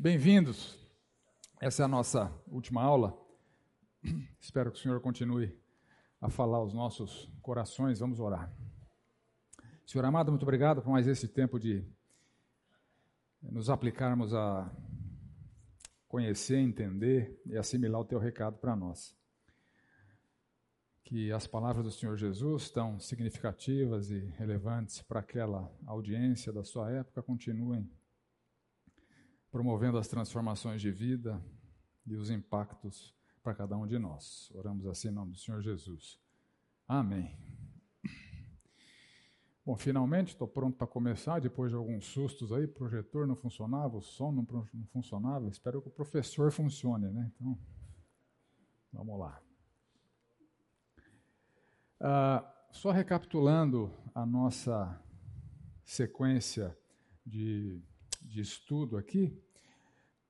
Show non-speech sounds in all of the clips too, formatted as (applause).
Bem-vindos. Essa é a nossa última aula. Espero que o Senhor continue a falar aos nossos corações. Vamos orar. Senhor amado, muito obrigado por mais esse tempo de nos aplicarmos a conhecer, entender e assimilar o teu recado para nós. Que as palavras do Senhor Jesus, tão significativas e relevantes para aquela audiência da sua época, continuem promovendo as transformações de vida e os impactos para cada um de nós. Oramos assim em nome do Senhor Jesus. Amém. Bom, finalmente estou pronto para começar, depois de alguns sustos aí, o projetor não funcionava, o som não, não funcionava, espero que o professor funcione, né? Então, vamos lá. Ah, só recapitulando a nossa sequência de de estudo aqui,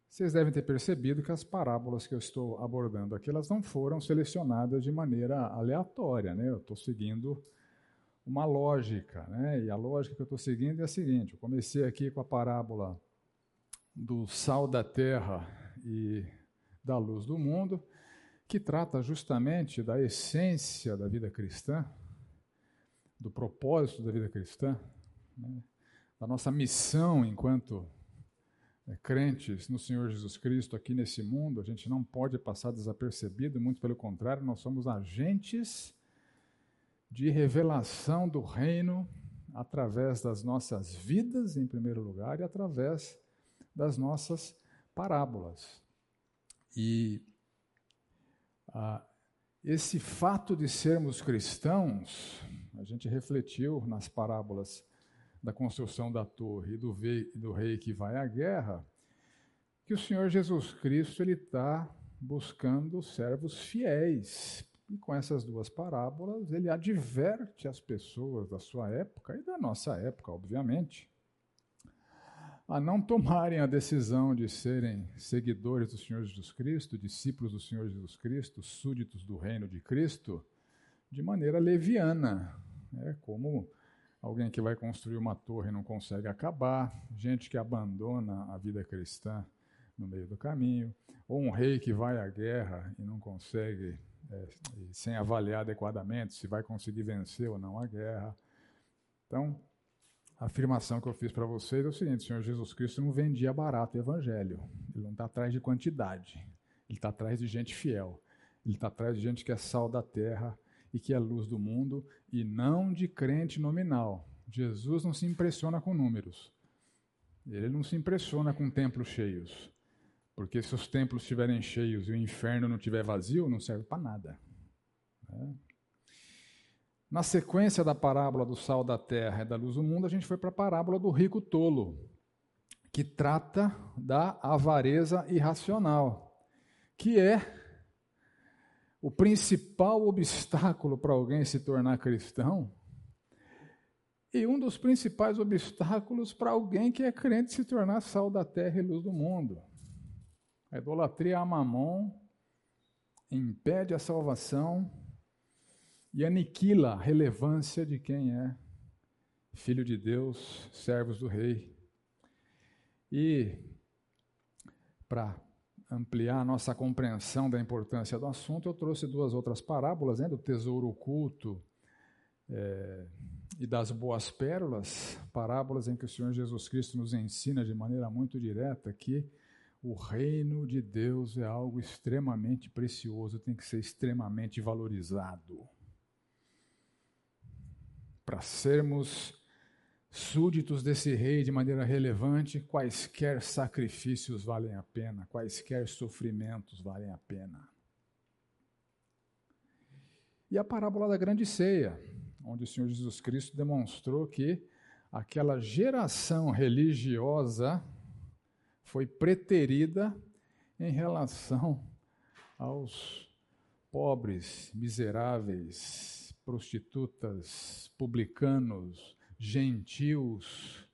vocês devem ter percebido que as parábolas que eu estou abordando aqui, elas não foram selecionadas de maneira aleatória, né? Eu estou seguindo uma lógica, né? E a lógica que eu estou seguindo é a seguinte: eu comecei aqui com a parábola do sal da terra e da luz do mundo, que trata justamente da essência da vida cristã, do propósito da vida cristã. Né? Da nossa missão enquanto é, crentes no Senhor Jesus Cristo aqui nesse mundo, a gente não pode passar desapercebido, muito pelo contrário, nós somos agentes de revelação do reino através das nossas vidas, em primeiro lugar, e através das nossas parábolas. E ah, esse fato de sermos cristãos, a gente refletiu nas parábolas da construção da torre e do, do rei que vai à guerra, que o Senhor Jesus Cristo ele está buscando servos fiéis. E com essas duas parábolas, ele adverte as pessoas da sua época e da nossa época, obviamente, a não tomarem a decisão de serem seguidores do Senhor Jesus Cristo, discípulos do Senhor Jesus Cristo, súditos do reino de Cristo, de maneira leviana, né, como alguém que vai construir uma torre e não consegue acabar, gente que abandona a vida cristã no meio do caminho, ou um rei que vai à guerra e não consegue, é, sem avaliar adequadamente se vai conseguir vencer ou não a guerra. Então, a afirmação que eu fiz para vocês é o seguinte: o Senhor Jesus Cristo não vendia barato o evangelho, ele não está atrás de quantidade, ele está atrás de gente fiel, ele está atrás de gente que é sal da terra e que é a luz do mundo, e não de crente nominal. Jesus não se impressiona com números. Ele não se impressiona com templos cheios. Porque se os templos estiverem cheios e o inferno não estiver vazio, não serve para nada. É. Na sequência da parábola do sal da terra e da luz do mundo, a gente foi para a parábola do rico tolo, que trata da avareza irracional, que é o principal obstáculo para alguém se tornar cristão e um dos principais obstáculos para alguém que é crente se tornar sal da terra e luz do mundo. A idolatria a mamon impede a salvação e aniquila a relevância de quem é filho de Deus, servos do rei. E para ampliar a nossa compreensão da importância do assunto, eu trouxe duas outras parábolas, né, do tesouro oculto é, e das boas pérolas, parábolas em que o Senhor Jesus Cristo nos ensina de maneira muito direta que o reino de Deus é algo extremamente precioso, tem que ser extremamente valorizado. Para sermos súditos desse rei de maneira relevante, quaisquer sacrifícios valem a pena, quaisquer sofrimentos valem a pena. E a parábola da grande ceia, onde o Senhor Jesus Cristo demonstrou que aquela geração religiosa foi preterida em relação aos pobres, miseráveis, prostitutas, publicanos, gentios.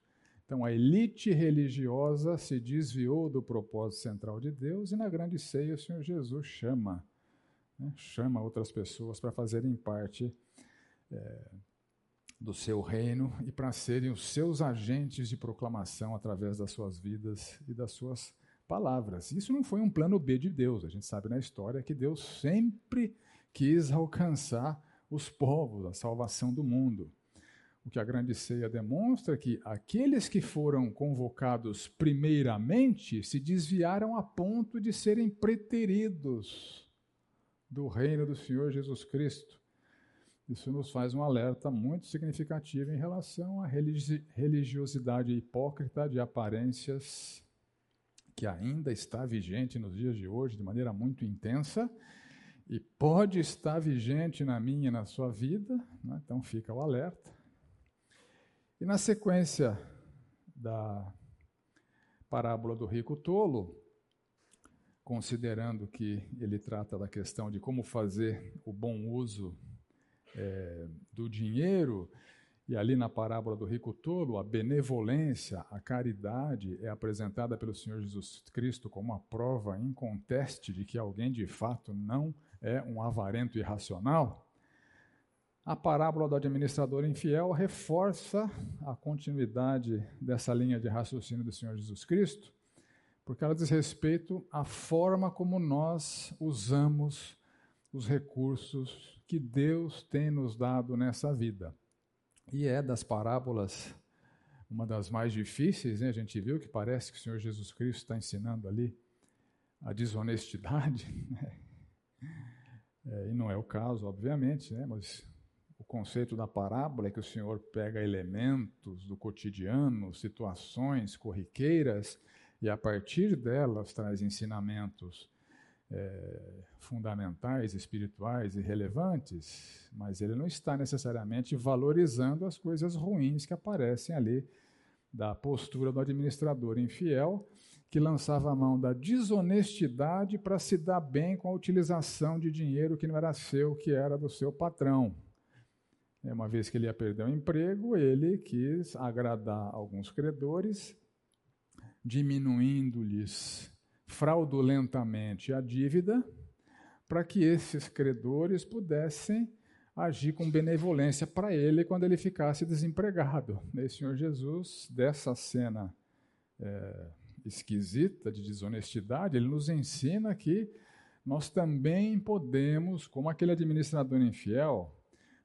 Então, a elite religiosa se desviou do propósito central de Deus e na grande ceia o Senhor Jesus chama, né, chama outras pessoas para fazerem parte é, do seu reino e para serem os seus agentes de proclamação através das suas vidas e das suas palavras. Isso não foi um plano B de Deus. A gente sabe na história que Deus sempre quis alcançar os povos, a salvação do mundo. O que a grande ceia demonstra é que aqueles que foram convocados primeiramente se desviaram a ponto de serem preteridos do reino do Senhor Jesus Cristo. Isso nos faz um alerta muito significativo em relação à religiosidade hipócrita de aparências que ainda está vigente nos dias de hoje de maneira muito intensa e pode estar vigente na minha e na sua vida, né? então fica o alerta. E na sequência da parábola do rico tolo, considerando que ele trata da questão de como fazer o bom uso é, do dinheiro, e ali na parábola do rico tolo, a benevolência, a caridade é apresentada pelo Senhor Jesus Cristo como uma prova inconteste de que alguém de fato não é um avarento irracional. A parábola do administrador infiel reforça a continuidade dessa linha de raciocínio do Senhor Jesus Cristo, porque ela diz respeito à forma como nós usamos os recursos que Deus tem nos dado nessa vida. E é das parábolas uma das mais difíceis, né? a gente viu que parece que o Senhor Jesus Cristo está ensinando ali a desonestidade, (laughs) né? é, e não é o caso, obviamente, né? mas conceito da parábola é que o Senhor pega elementos do cotidiano, situações corriqueiras, e a partir delas traz ensinamentos é, fundamentais, espirituais e relevantes, mas ele não está necessariamente valorizando as coisas ruins que aparecem ali da postura do administrador infiel, que lançava a mão da desonestidade para se dar bem com a utilização de dinheiro que não era seu, que era do seu patrão. Uma vez que ele ia perder o emprego, ele quis agradar alguns credores, diminuindo-lhes fraudulentamente a dívida, para que esses credores pudessem agir com benevolência para ele quando ele ficasse desempregado. E Senhor Jesus, dessa cena é, esquisita de desonestidade, ele nos ensina que nós também podemos, como aquele administrador infiel,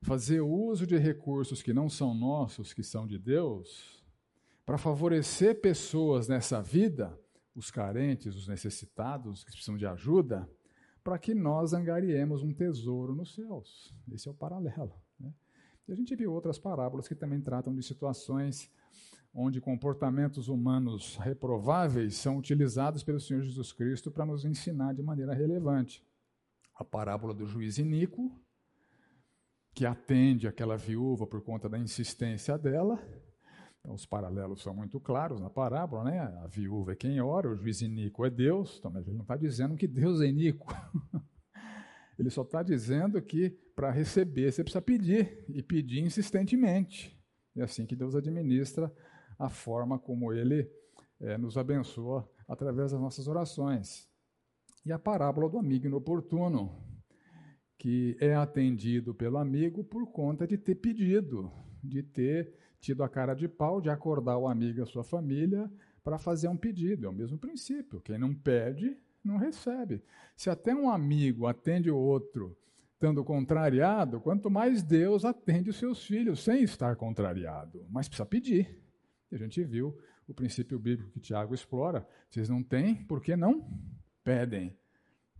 fazer uso de recursos que não são nossos, que são de Deus, para favorecer pessoas nessa vida os carentes, os necessitados, que precisam de ajuda, para que nós angariemos um tesouro nos céus. Esse é o paralelo. Né? E a gente viu outras parábolas que também tratam de situações onde comportamentos humanos reprováveis são utilizados pelo Senhor Jesus Cristo para nos ensinar de maneira relevante. A parábola do juiz iníquo, que atende aquela viúva por conta da insistência dela, então, os paralelos são muito claros na parábola, né? A viúva é quem ora, o juiz iníquo é Deus, então, mas ele não está dizendo que Deus é iníquo. (laughs) ele só está dizendo que para receber você precisa pedir, e pedir insistentemente. É assim que Deus administra a forma como ele é, nos abençoa através das nossas orações. E a parábola do amigo inoportuno, que é atendido pelo amigo por conta de ter pedido, de ter tido a cara de pau de acordar o amigo e a sua família para fazer um pedido. É o mesmo princípio. Quem não pede, não recebe. Se até um amigo atende o outro estando contrariado, quanto mais Deus atende os seus filhos sem estar contrariado. Mas precisa pedir. E a gente viu o princípio bíblico que Tiago explora. Vocês não têm, por que não pedem?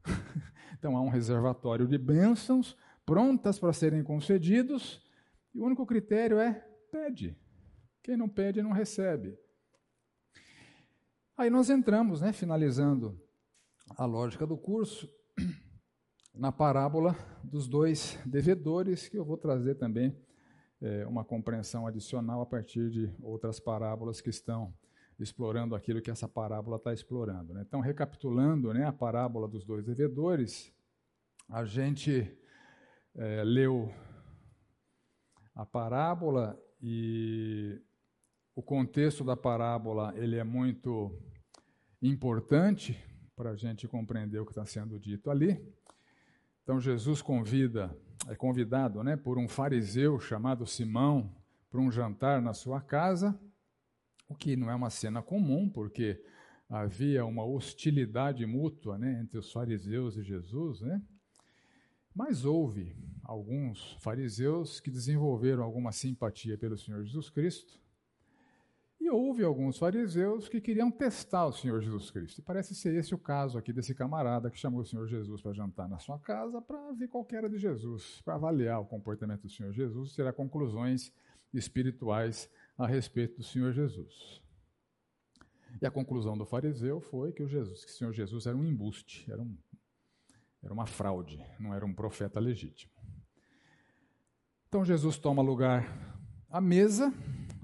(laughs) então há um reservatório de bênçãos prontas para serem concedidos, e o único critério é pede. Quem não pede, não recebe. Aí nós entramos, né, finalizando a lógica do curso, (clears throat) na parábola dos dois devedores, que eu vou trazer também é, uma compreensão adicional a partir de outras parábolas que estão explorando aquilo que essa parábola está explorando. Né? Então, recapitulando né, a parábola dos dois devedores, a gente é, leu a parábola e o contexto da parábola ele é muito importante para a gente compreender o que está sendo dito ali. Então Jesus convida, é convidado, né, por um fariseu chamado Simão para um jantar na sua casa, o que não é uma cena comum, porque havia uma hostilidade mútua né, entre os fariseus e Jesus, né? Mas houve alguns fariseus que desenvolveram alguma simpatia pelo Senhor Jesus Cristo, e houve alguns fariseus que queriam testar o Senhor Jesus Cristo. E parece ser esse o caso aqui desse camarada que chamou o Senhor Jesus para jantar na sua casa para ver qual era de Jesus, para avaliar o comportamento do Senhor Jesus e tirar conclusões espirituais a respeito do Senhor Jesus. E a conclusão do fariseu foi que o, Jesus, que o Senhor Jesus era um embuste, era, um, era uma fraude, não era um profeta legítimo. Então Jesus toma lugar à mesa,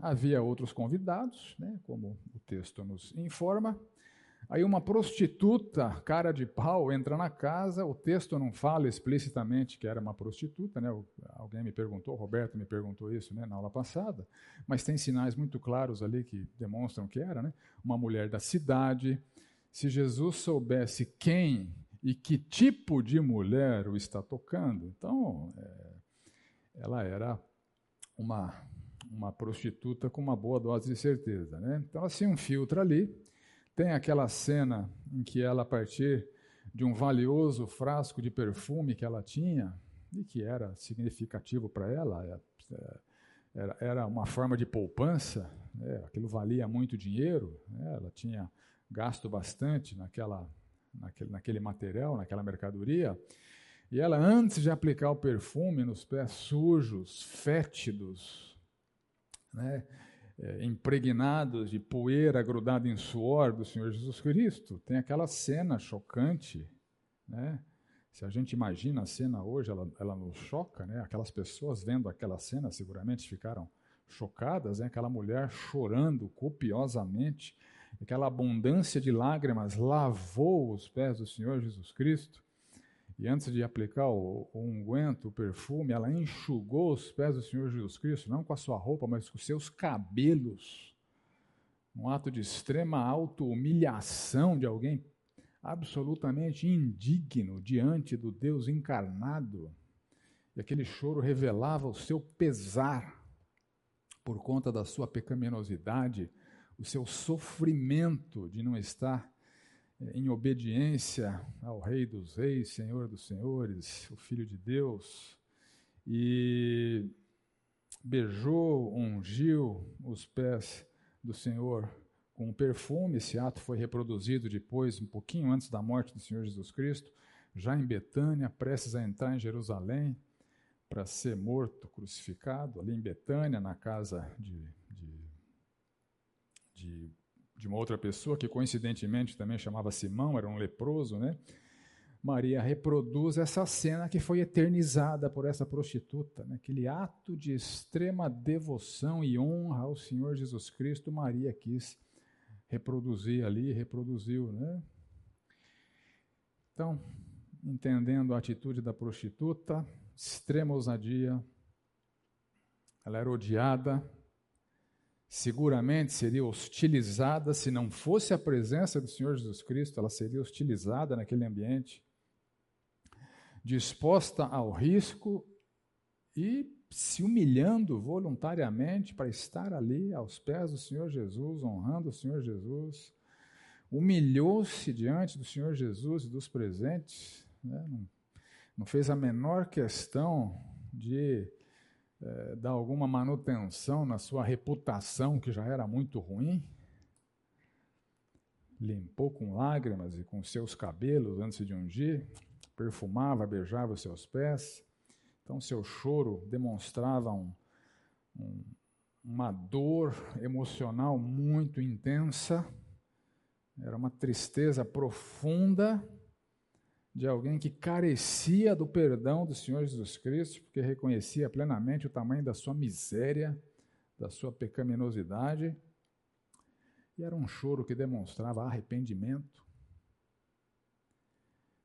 havia outros convidados, né, como o texto nos informa. Aí uma prostituta, cara de pau, entra na casa. O texto não fala explicitamente que era uma prostituta, né? Alguém me perguntou, Roberto me perguntou isso, né, na aula passada. Mas tem sinais muito claros ali que demonstram que era, né? Uma mulher da cidade. Se Jesus soubesse quem e que tipo de mulher o está tocando, então é, ela era uma uma prostituta com uma boa dose de certeza, né? Então assim um filtro ali tem aquela cena em que ela, a partir de um valioso frasco de perfume que ela tinha, e que era significativo para ela, é, é, era, era, uma forma de poupança, né? aquilo valia muito dinheiro, né? ela tinha gasto bastante naquela, naquele, naquele material, naquela mercadoria, e ela, antes de aplicar o perfume nos pés sujos, fétidos, né? É, impregnados de poeira grudada em suor do Senhor Jesus Cristo. Tem aquela cena chocante, né? Se a gente imagina a cena hoje, ela, ela nos choca, né? Aquelas pessoas vendo aquela cena seguramente ficaram chocadas, né? Aquela mulher chorando copiosamente, aquela abundância de lágrimas lavou os pés do Senhor Jesus Cristo. E antes de aplicar o, o unguento, o perfume, ela enxugou os pés do Senhor Jesus Cristo, não com a sua roupa, mas com os seus cabelos. Um ato de extrema auto-humilhação de alguém absolutamente indigno diante do Deus encarnado. E aquele choro revelava o seu pesar por conta da sua pecaminosidade, o seu sofrimento de não estar em obediência ao Rei dos Reis, Senhor dos Senhores, o Filho de Deus, e beijou, ungiu os pés do Senhor com perfume. Esse ato foi reproduzido depois, um pouquinho antes da morte do Senhor Jesus Cristo, já em Betânia, prestes a entrar em Jerusalém para ser morto, crucificado, ali em Betânia, na casa de, de, de de uma outra pessoa, que coincidentemente também chamava Simão, era um leproso, né? Maria reproduz essa cena que foi eternizada por essa prostituta, né? aquele ato de extrema devoção e honra ao Senhor Jesus Cristo, Maria quis reproduzir ali, reproduziu, né? Então, entendendo a atitude da prostituta, extrema ousadia, ela era odiada, seguramente seria hostilizada se não fosse a presença do Senhor Jesus Cristo, ela seria hostilizada naquele ambiente, disposta ao risco e se humilhando voluntariamente para estar ali aos pés do Senhor Jesus, honrando o Senhor Jesus, humilhou-se diante do Senhor Jesus e dos presentes, né? não, não fez a menor questão de é, dar alguma manutenção na sua reputação, que já era muito ruim. Limpou com lágrimas e com seus cabelos antes de ungir, perfumava, beijava os seus pés. Então, seu choro demonstrava um, um, uma dor emocional muito intensa, era uma tristeza profunda de alguém que carecia do perdão do Senhor Jesus Cristo, porque reconhecia plenamente o tamanho da sua miséria, da sua pecaminosidade. E era um choro que demonstrava arrependimento.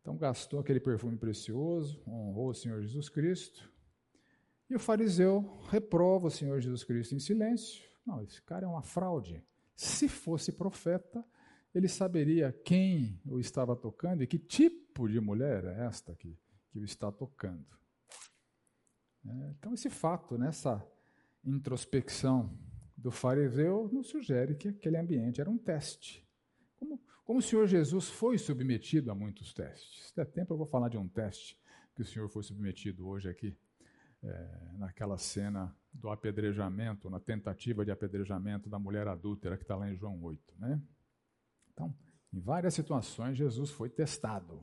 Então gastou aquele perfume precioso, honrou o Senhor Jesus Cristo. E o fariseu reprova o Senhor Jesus Cristo em silêncio. Não, esse cara é uma fraude. Se fosse profeta, ele saberia quem o estava tocando e que tipo de mulher é esta que, que o está tocando. É, então, esse fato, nessa introspecção do fariseu, nos sugere que aquele ambiente era um teste. Como Como o Senhor Jesus foi submetido a muitos testes. Se der tempo, eu vou falar de um teste que o Senhor foi submetido hoje aqui, é, naquela cena do apedrejamento, na tentativa de apedrejamento da mulher adúltera que está lá em João 8. Né? Então, em várias situações, Jesus foi testado.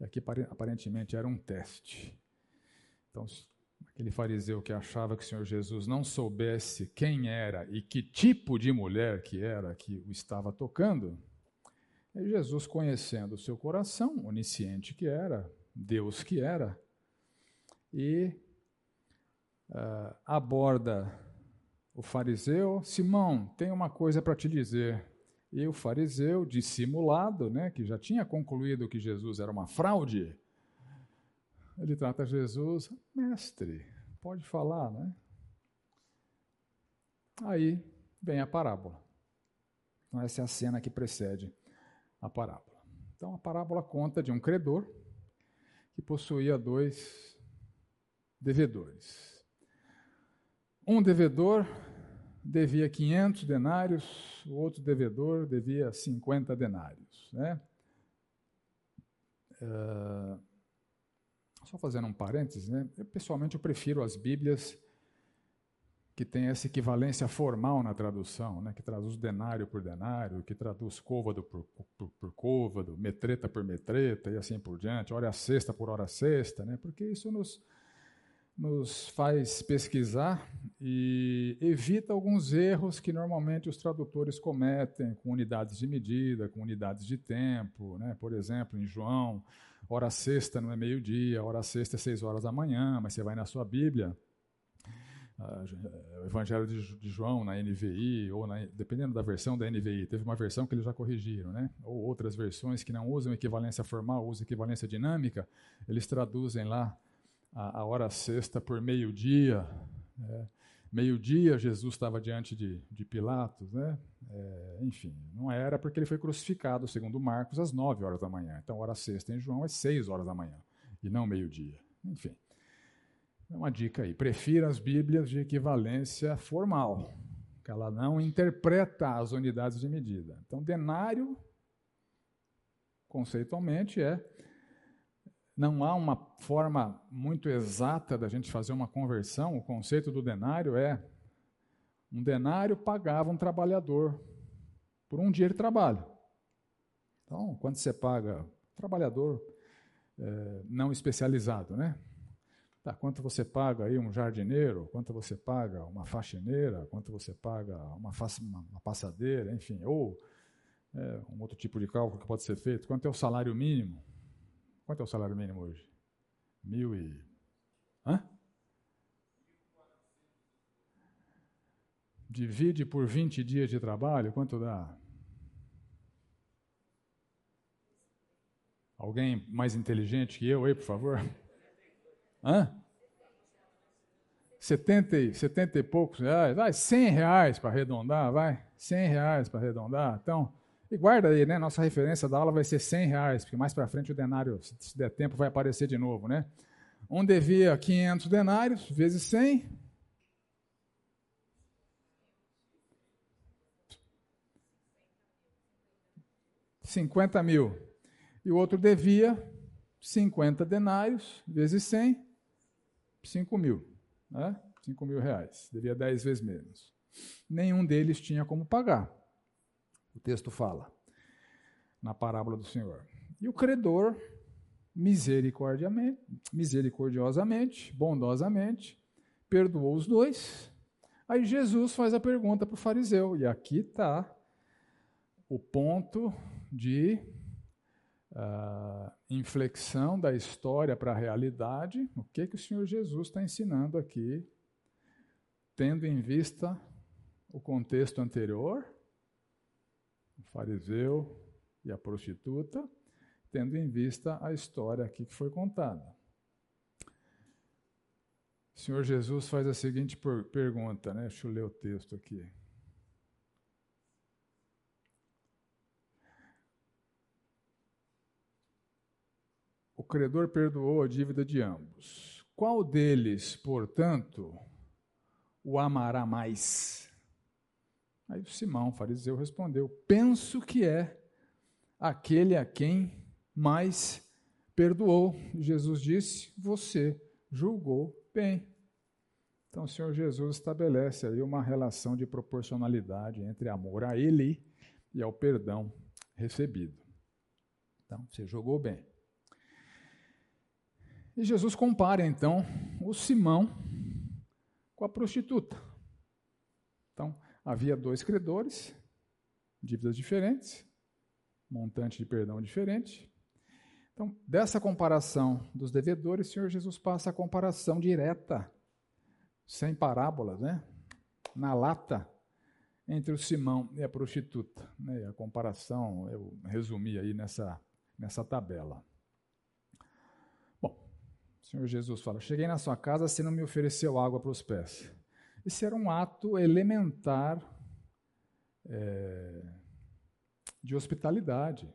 E aqui aparentemente era um teste. Então, aquele fariseu que achava que o Senhor Jesus não soubesse quem era e que tipo de mulher que era que o estava tocando, e Jesus, conhecendo o seu coração, onisciente que era, Deus que era, e uh, aborda o fariseu: Simão, tem uma coisa para te dizer. E o fariseu, dissimulado, né, que já tinha concluído que Jesus era uma fraude, ele trata Jesus, mestre, pode falar, né? Aí vem a parábola. Então, essa é a cena que precede a parábola. Então, a parábola conta de um credor que possuía dois devedores. Um devedor devia 500 denários, o outro devedor devia 50 denários. Né? Uh, só fazendo um parênteses, né? eu, pessoalmente eu prefiro as Bíblias que têm essa equivalência formal na tradução, né? que traduz denário por denário, que traduz côvado por, por, por côvado, metreta por metreta e assim por diante, hora sexta por hora sexta, né? porque isso nos nos faz pesquisar e evita alguns erros que normalmente os tradutores cometem com unidades de medida, com unidades de tempo. Né? Por exemplo, em João, hora sexta não é meio-dia, hora sexta é seis horas da manhã, mas você vai na sua Bíblia, uh, o Evangelho de, João na NVI, ou na, dependendo da versão da NVI, teve uma versão que eles já corrigiram, né? ou outras versões que não usam equivalência formal, usam equivalência dinâmica, eles traduzem lá a, a hora sexta por meio-dia. Né? Meio-dia, Jesus estava diante de, de Pilatos, né? É, enfim, não era porque ele foi crucificado, segundo Marcos, às nove horas da manhã. Então, hora sexta em João é seis horas da manhã, e não meio-dia. Enfim, é uma dica aí. Prefira as Bíblias de equivalência formal, que ela não interpreta as unidades de medida. Então, denário, conceitualmente, é não há uma forma muito exata da gente fazer uma conversão. O conceito do denário é: um denário pagava um trabalhador por um dia de trabalho. Então, quando você paga trabalhador é, não especializado, né? Tá, quanto você paga aí um jardineiro? Quanto você paga uma faxineira? Quanto você paga uma, uma, uma passadeira? Enfim, ou é, um outro tipo de cálculo que pode ser feito. Quanto é o salário mínimo? Quanto é o salário mínimo hoje? Mil e. Hã? Divide por 20 dias de trabalho, quanto dá? Alguém mais inteligente que eu aí, por favor? Hã? 70, 70 e poucos reais, vai, 100 reais para arredondar, vai, 100 reais para arredondar. Então, e guarda aí, né? Nossa referência da aula vai ser 100 reais, porque mais para frente o denário, se der tempo, vai aparecer de novo, né? Um devia 500 denários, vezes 100. Cinquenta mil. E o outro devia 50 denários, vezes 100, 5 mil. Né? 5 mil reais. Devia 10 vezes menos. Nenhum deles tinha como pagar. O texto fala na parábola do Senhor. E o credor, misericordiamente, misericordiosamente, bondosamente, perdoou os dois. Aí Jesus faz a pergunta para o fariseu, e aqui está o ponto de uh, inflexão da história para a realidade. O que, que o Senhor Jesus está ensinando aqui, tendo em vista o contexto anterior fariseu e a prostituta, tendo em vista a história aqui que foi contada. O Senhor Jesus faz a seguinte pergunta, né? Deixa eu ler o texto aqui. O credor perdoou a dívida de ambos. Qual deles, portanto, o amará mais? Aí o Simão, fariseu, respondeu: Penso que é aquele a quem mais perdoou. Jesus disse: Você julgou bem. Então, o Senhor Jesus estabelece aí uma relação de proporcionalidade entre amor a Ele e ao perdão recebido. Então, você jogou bem. E Jesus compara então o Simão com a prostituta. Então, havia dois credores, dívidas diferentes, montante de perdão diferente. Então, dessa comparação dos devedores, o Senhor Jesus passa a comparação direta, sem parábolas, né? na lata, entre o Simão e a prostituta. Né? A comparação eu resumi aí nessa, nessa tabela. O Senhor Jesus fala: Cheguei na sua casa, você não me ofereceu água para os pés. Esse era um ato elementar é, de hospitalidade.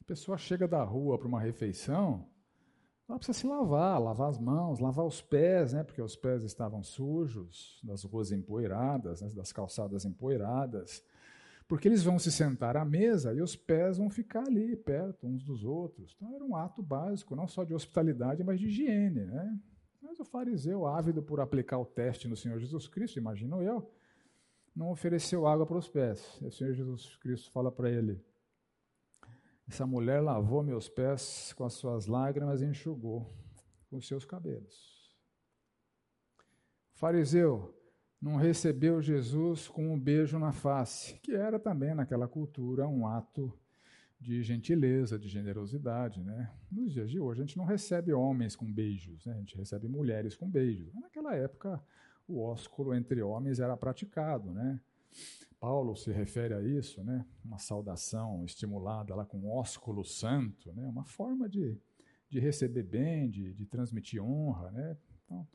A pessoa chega da rua para uma refeição, ela precisa se lavar, lavar as mãos, lavar os pés, né, porque os pés estavam sujos, das ruas empoeiradas, né, das calçadas empoeiradas porque eles vão se sentar à mesa e os pés vão ficar ali, perto uns dos outros. Então era um ato básico, não só de hospitalidade, mas de higiene. Né? Mas o fariseu, ávido por aplicar o teste no Senhor Jesus Cristo, imagino eu, não ofereceu água para os pés. E o Senhor Jesus Cristo fala para ele: Essa mulher lavou meus pés com as suas lágrimas e enxugou com os seus cabelos. O fariseu, não recebeu Jesus com um beijo na face, que era também naquela cultura um ato de gentileza, de generosidade. Né? Nos dias de hoje, a gente não recebe homens com beijos, né? a gente recebe mulheres com beijos. Mas naquela época, o ósculo entre homens era praticado. Né? Paulo se refere a isso, né? uma saudação estimulada lá com ósculo santo, né? uma forma de, de receber bem, de, de transmitir honra. Né? Então,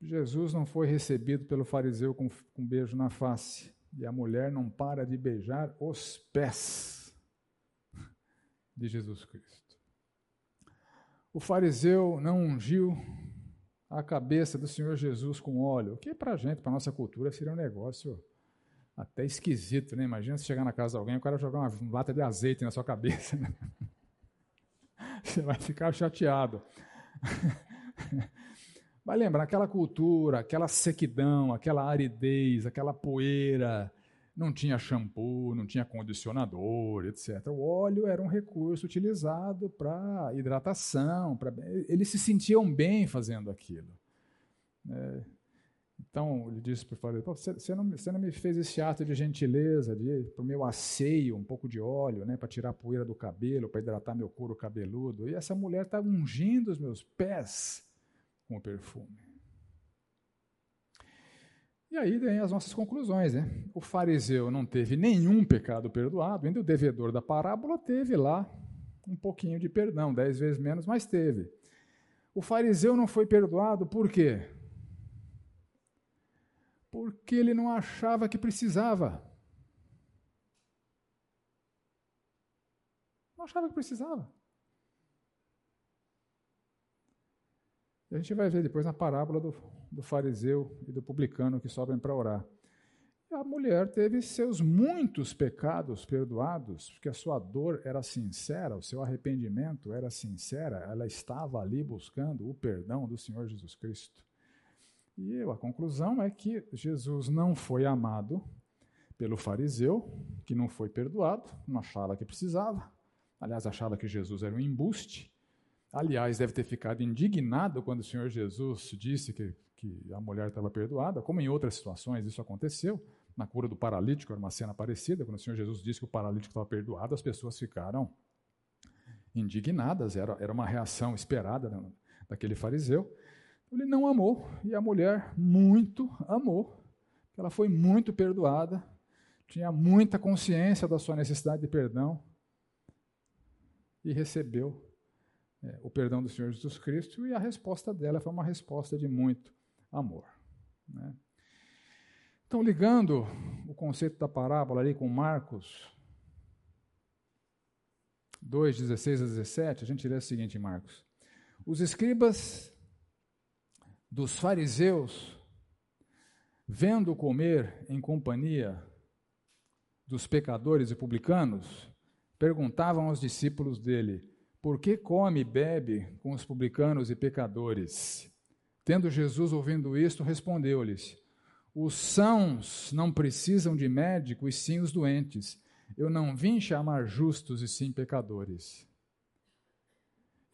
Jesus não foi recebido pelo fariseu com, com um beijo na face. E a mulher não para de beijar os pés de Jesus Cristo. O fariseu não ungiu a cabeça do Senhor Jesus com óleo, que para a gente, para a nossa cultura, seria um negócio até esquisito, né? Imagina se chegar na casa de alguém e o cara jogar uma lata de azeite na sua cabeça. Né? (laughs) Você vai ficar chateado. (laughs) Vai lembrar aquela cultura, aquela sequidão, aquela aridez, aquela poeira, não tinha shampoo, não tinha condicionador, etc. O óleo era um recurso utilizado para hidratação, pra... eles se sentiam bem fazendo aquilo. É, então, ele disse para o Faraó, você, não, não me fez esse ato de gentileza, para o meu asseio, um pouco de óleo, né, para tirar a poeira do cabelo, para hidratar meu couro cabeludo. E essa mulher está ungindo os meus pés com o perfume. E aí vem as nossas conclusões. Né? O fariseu não teve nenhum pecado perdoado, ainda o devedor da parábola teve lá um pouquinho de perdão, dez vezes menos, mas teve. O fariseu não foi perdoado por quê? Porque ele não achava que precisava. Não achava que precisava. A gente vai ver depois na parábola do, do fariseu e do publicano que sobem para orar. A mulher teve seus muitos pecados perdoados, porque a sua dor era sincera, o seu arrependimento era sincera, ela estava ali buscando o perdão do Senhor Jesus Cristo. E a conclusão é que Jesus não foi amado pelo fariseu, que não foi perdoado, não achava que precisava, aliás, achava que Jesus era um embuste, Aliás, deve ter ficado indignado quando o Senhor Jesus disse que, que a mulher estava perdoada, como em outras situações isso aconteceu. Na cura do paralítico era uma cena parecida, quando o Senhor Jesus disse que o paralítico estava perdoado, as pessoas ficaram indignadas, era, era uma reação esperada daquele fariseu. Ele não amou, e a mulher muito amou. Ela foi muito perdoada, tinha muita consciência da sua necessidade de perdão e recebeu é, o perdão do Senhor Jesus Cristo e a resposta dela foi uma resposta de muito amor. Né? Então, ligando o conceito da parábola ali com Marcos 2, 16 a 17, a gente lê o seguinte em Marcos. Os escribas dos fariseus, vendo comer em companhia dos pecadores e publicanos, perguntavam aos discípulos dele: Por que come e bebe com os publicanos e pecadores? Tendo Jesus ouvindo isto, respondeu-lhes: Os sãos não precisam de médico, e sim os doentes. Eu não vim chamar justos, e sim pecadores.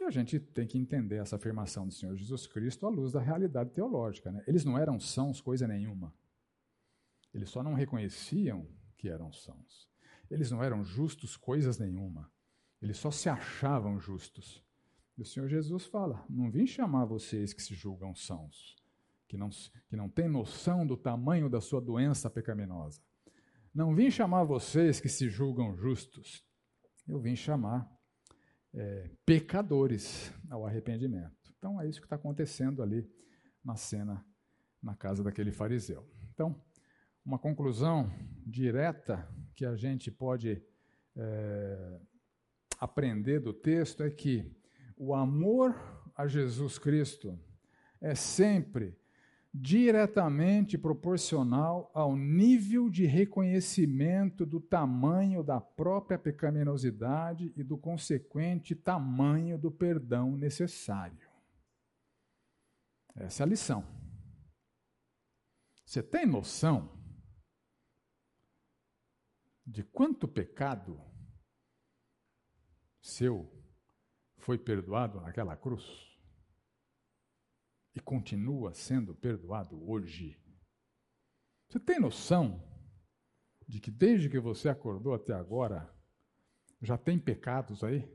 E a gente tem que entender essa afirmação do Senhor Jesus Cristo à luz da realidade teológica. Né? Eles não eram sãos coisa nenhuma. Eles só não reconheciam que eram sãos. Eles não eram justos coisas nenhuma. Eles só se achavam justos. E o Senhor Jesus fala: Não vim chamar vocês que se julgam sãos, que não, que não têm noção do tamanho da sua doença pecaminosa. Não vim chamar vocês que se julgam justos. Eu vim chamar é, pecadores ao arrependimento. Então é isso que está acontecendo ali na cena na casa daquele fariseu. Então, uma conclusão direta que a gente pode é, aprender do texto é que o amor a Jesus Cristo é sempre diretamente proporcional ao nível de reconhecimento do tamanho da própria pecaminosidade e do consequente tamanho do perdão necessário. Essa é a lição. Você tem noção de quanto pecado seu foi perdoado naquela cruz? e continua sendo perdoado hoje. Você tem noção de que desde que você acordou até agora, já tem pecados aí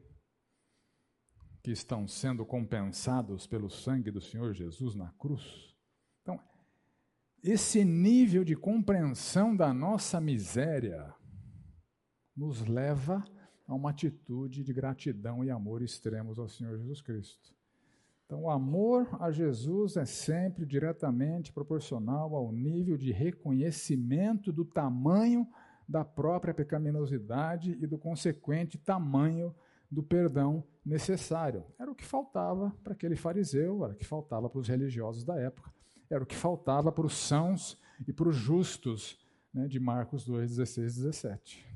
que estão sendo compensados pelo sangue do Senhor Jesus na cruz? Então, esse nível de compreensão da nossa miséria nos leva a uma atitude de gratidão e amor extremos ao Senhor Jesus Cristo. Então, o amor a Jesus é sempre diretamente proporcional ao nível de reconhecimento do tamanho da própria pecaminosidade e do consequente tamanho do perdão necessário. Era o que faltava para aquele fariseu, era o que faltava para os religiosos da época, era o que faltava para os sãos e para os justos né, de Marcos 2, 16 e 17.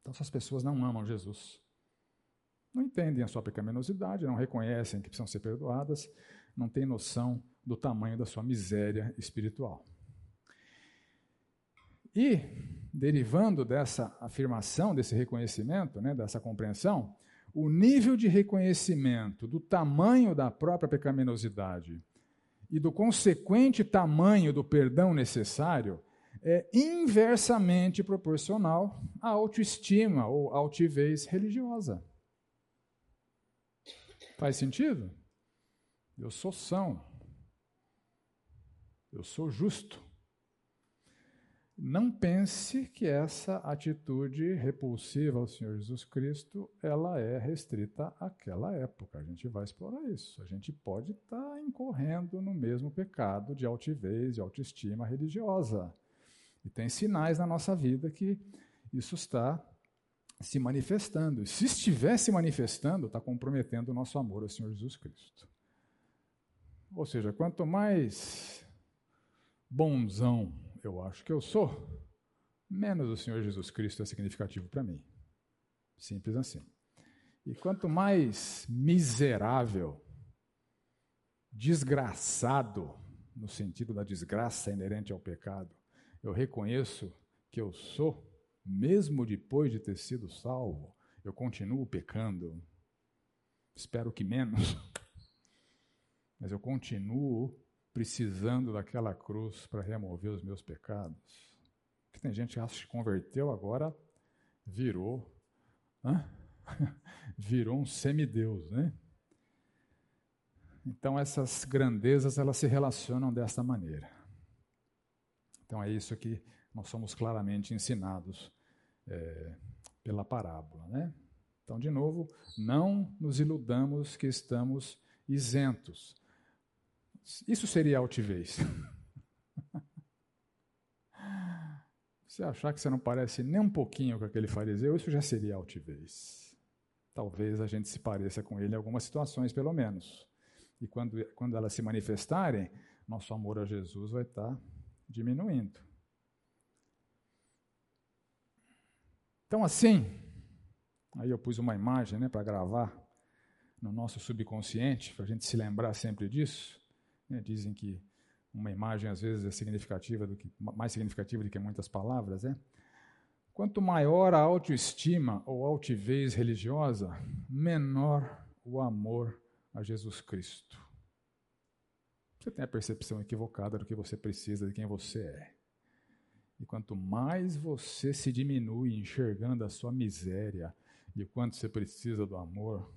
Então, essas pessoas não amam Jesus não entendem a sua pecaminosidade, não reconhecem que precisam ser perdoadas, não têm noção do tamanho da sua miséria espiritual. E, derivando dessa afirmação, desse reconhecimento, né, dessa compreensão, o nível de reconhecimento do tamanho da própria pecaminosidade e do consequente tamanho do perdão necessário é inversamente proporcional à autoestima ou altivez religiosa. Faz sentido? Eu sou são. Eu sou justo. Não pense que essa atitude repulsiva ao Senhor Jesus Cristo, ela é restrita àquela época. A gente vai explorar isso. A gente pode estar tá incorrendo no mesmo pecado de altivez, de autoestima religiosa. E tem sinais na nossa vida que isso está se manifestando. Se estiver se manifestando, está comprometendo o nosso amor ao Senhor Jesus Cristo. Ou seja, quanto mais bonzão eu acho que eu sou, menos o Senhor Jesus Cristo é significativo para mim. Simples assim. E quanto mais miserável, desgraçado, no sentido da desgraça inerente ao pecado, eu reconheço que eu sou, mesmo depois de ter sido salvo, eu continuo pecando. Espero que menos. (laughs) Mas eu continuo precisando daquela cruz para remover os meus pecados. Porque tem gente que acha que se converteu, agora virou. Hã? (laughs) virou um semideus, né? Então essas grandezas elas se relacionam dessa maneira. Então é isso que nós somos claramente ensinados é, pela parábola. Né? Então, de novo, não nos iludamos que estamos isentos. Isso seria altivez. (laughs) Você achar que você não parece nem um pouquinho com aquele fariseu, isso já seria altivez. Talvez a gente se pareça com ele em algumas situações, pelo menos. E quando, quando elas se manifestarem, nosso amor a Jesus vai estar diminuindo. Então, assim, aí eu pus uma imagem né, para gravar no nosso subconsciente, para a gente se lembrar sempre disso. Né? Dizem que uma imagem às vezes é significativa do que mais significativa do que muitas palavras, né? Quanto maior a autoestima ou altivez religiosa, menor o amor a Jesus Cristo. Você tem a percepção equivocada do que você precisa, de quem você é. E quanto mais você se diminui enxergando a sua miséria e o quanto você precisa do amor,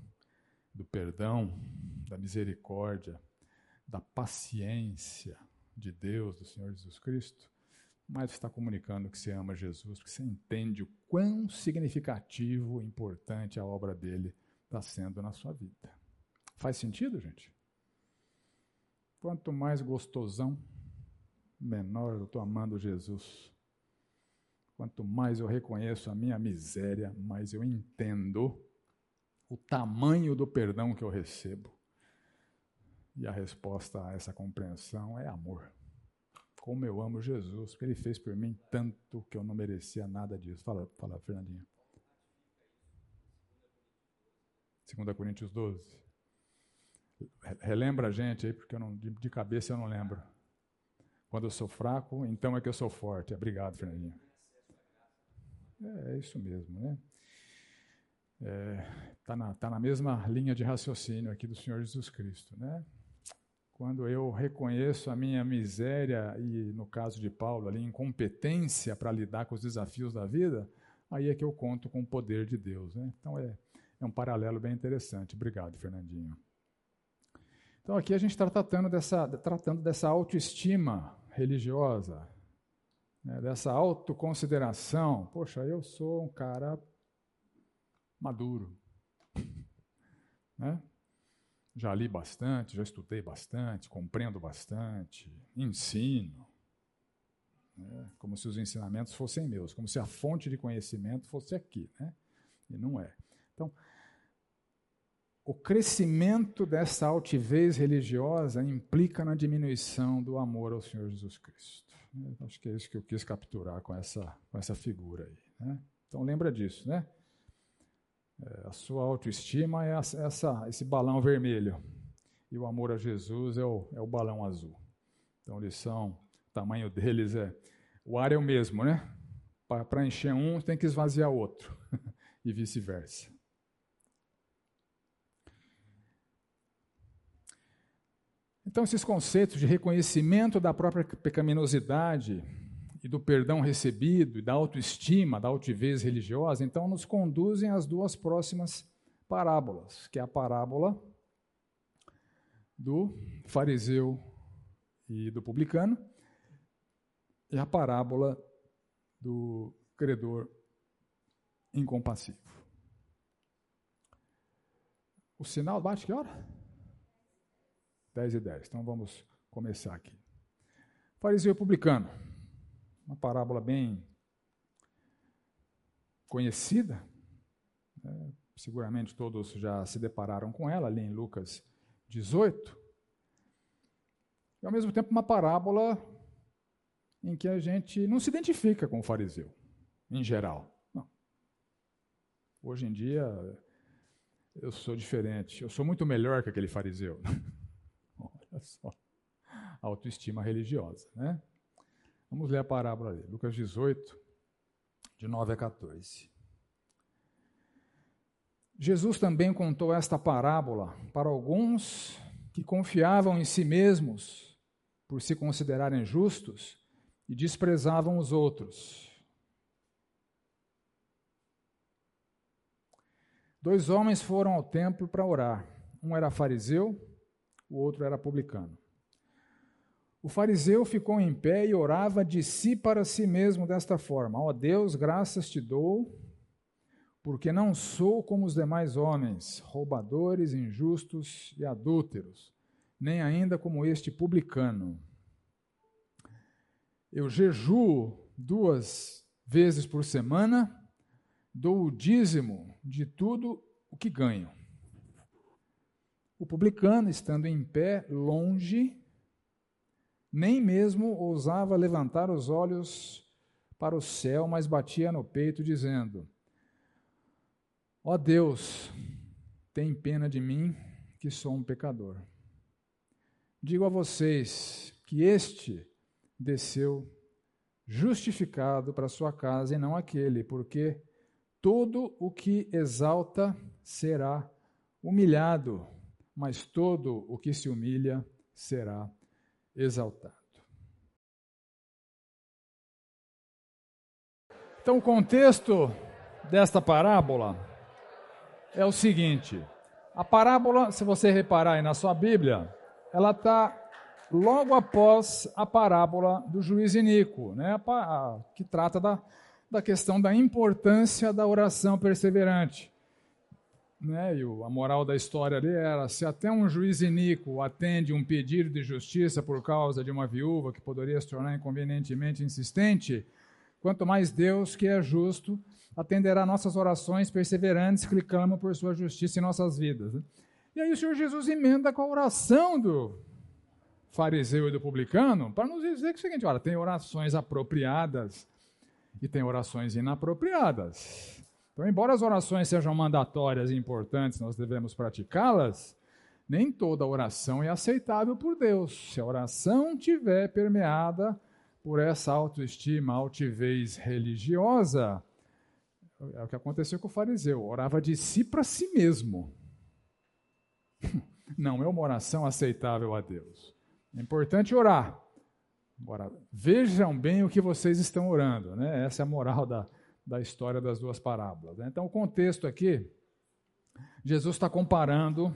do perdão, da misericórdia, da paciência de Deus, do Senhor Jesus Cristo, mais você está comunicando que você ama Jesus, porque você entende o quão significativo e importante a obra dele está sendo na sua vida. Faz sentido, gente? Quanto mais gostosão, menor eu estou amando Jesus. Quanto mais eu reconheço a minha miséria, mais eu entendo o tamanho do perdão que eu recebo. E a resposta a essa compreensão é amor. Como eu amo Jesus, porque ele fez por mim tanto que eu não merecia nada disso. Fala, fala Fernandinho. 2 Coríntios 12. Relembra a gente aí, porque não, de, de, cabeça eu não lembro. Quando eu sou fraco, então é que eu sou forte. Obrigado, Fernandinho. É, é isso mesmo, né? Está é, tá na, tá na mesma linha de raciocínio aqui do Senhor Jesus Cristo, né? Quando eu reconheço a minha miséria e, no caso de Paulo, ali, incompetência para lidar com os desafios da vida, aí é que eu conto com o poder de Deus. Né? Então é, é um paralelo bem interessante. Obrigado, Fernandinho. Então aqui a gente está tratando dessa, tratando dessa autoestima religiosa, né, dessa autoconsideração. Poxa, eu sou um cara maduro. (laughs) Né? Já li bastante, já estudei bastante, compreendo bastante, ensino. Né? Como se os ensinamentos fossem meus, como se a fonte de conhecimento fosse aqui. Né? E não é. Então, o crescimento dessa altivez religiosa implica na diminuição do amor ao Senhor Jesus Cristo. Acho que é isso que eu quis capturar com essa, com essa figura aí. Né? Então lembra disso, né? É, a sua autoestima é essa, esse balão vermelho e o amor a Jesus é o, é o balão azul. Então eles são, o tamanho deles é, o ar é o mesmo, né? Para encher um tem que esvaziar outro (laughs) e vice-versa. Então, esses conceitos de reconhecimento da própria pecaminosidade e do perdão recebido, e da autoestima, da altivez religiosa, então nos conduzem às duas próximas parábolas, que é a parábola do fariseu e do publicano, e a parábola do credor incompassivo. O sinal bate que hora? 10 e 10. Então vamos começar aqui. Fariseu publicano. Uma parábola bem conhecida. Né? Seguramente todos já se depararam com ela, ali em Lucas 18. E ao mesmo tempo uma parábola em que a gente não se identifica com o fariseu, em geral. Não. Hoje em dia eu sou diferente, eu sou muito melhor que aquele fariseu. (laughs) Só. Autoestima religiosa, né? Vamos ler a parábola ali. Lucas 18, de 9 a 14. Jesus também contou esta parábola para alguns que confiavam em si mesmos por se considerarem justos e desprezavam os outros. Dois homens foram ao templo para orar. Um era fariseu o outro era publicano. O fariseu ficou em pé e orava de si para si mesmo desta forma: Ó oh Deus, graças te dou, porque não sou como os demais homens, roubadores, injustos e adúlteros, nem ainda como este publicano. Eu jejuo duas vezes por semana, dou o dízimo de tudo o que ganho. O publicano, estando em pé, longe, nem mesmo ousava levantar os olhos para o céu, mas batia no peito, dizendo: Ó Deus, tem pena de mim, que sou um pecador. Digo a vocês que este desceu justificado para sua casa e não aquele, porque todo o que exalta será humilhado, mas todo o que se humilha será exaltado. Então, o contexto desta parábola é o seguinte: a parábola, se você reparar aí na sua Bíblia, ela está logo após a parábola do juiz Inico, né, que trata da, da questão da importância da oração perseverante. Né, e a moral da história ali era: se até um juiz iníquo atende um pedido de justiça por causa de uma viúva que poderia se tornar inconvenientemente insistente, quanto mais Deus, que é justo, atenderá nossas orações perseverantes que clamam por sua justiça em nossas vidas. Né? E aí o Senhor Jesus emenda com a oração do fariseu e do publicano para nos dizer que é o seguinte: olha, tem orações apropriadas e tem orações inapropriadas. Então, embora as orações sejam mandatórias e importantes, nós devemos praticá-las, nem toda oração é aceitável por Deus. Se a oração tiver permeada por essa autoestima, altivez religiosa, é o que aconteceu com o fariseu, orava de si para si mesmo. (laughs) Não é uma oração aceitável a Deus. É importante orar. Agora, vejam bem o que vocês estão orando. Né? Essa é a moral da, da história das duas parábolas. Né? Então, o contexto aqui, Jesus está comparando,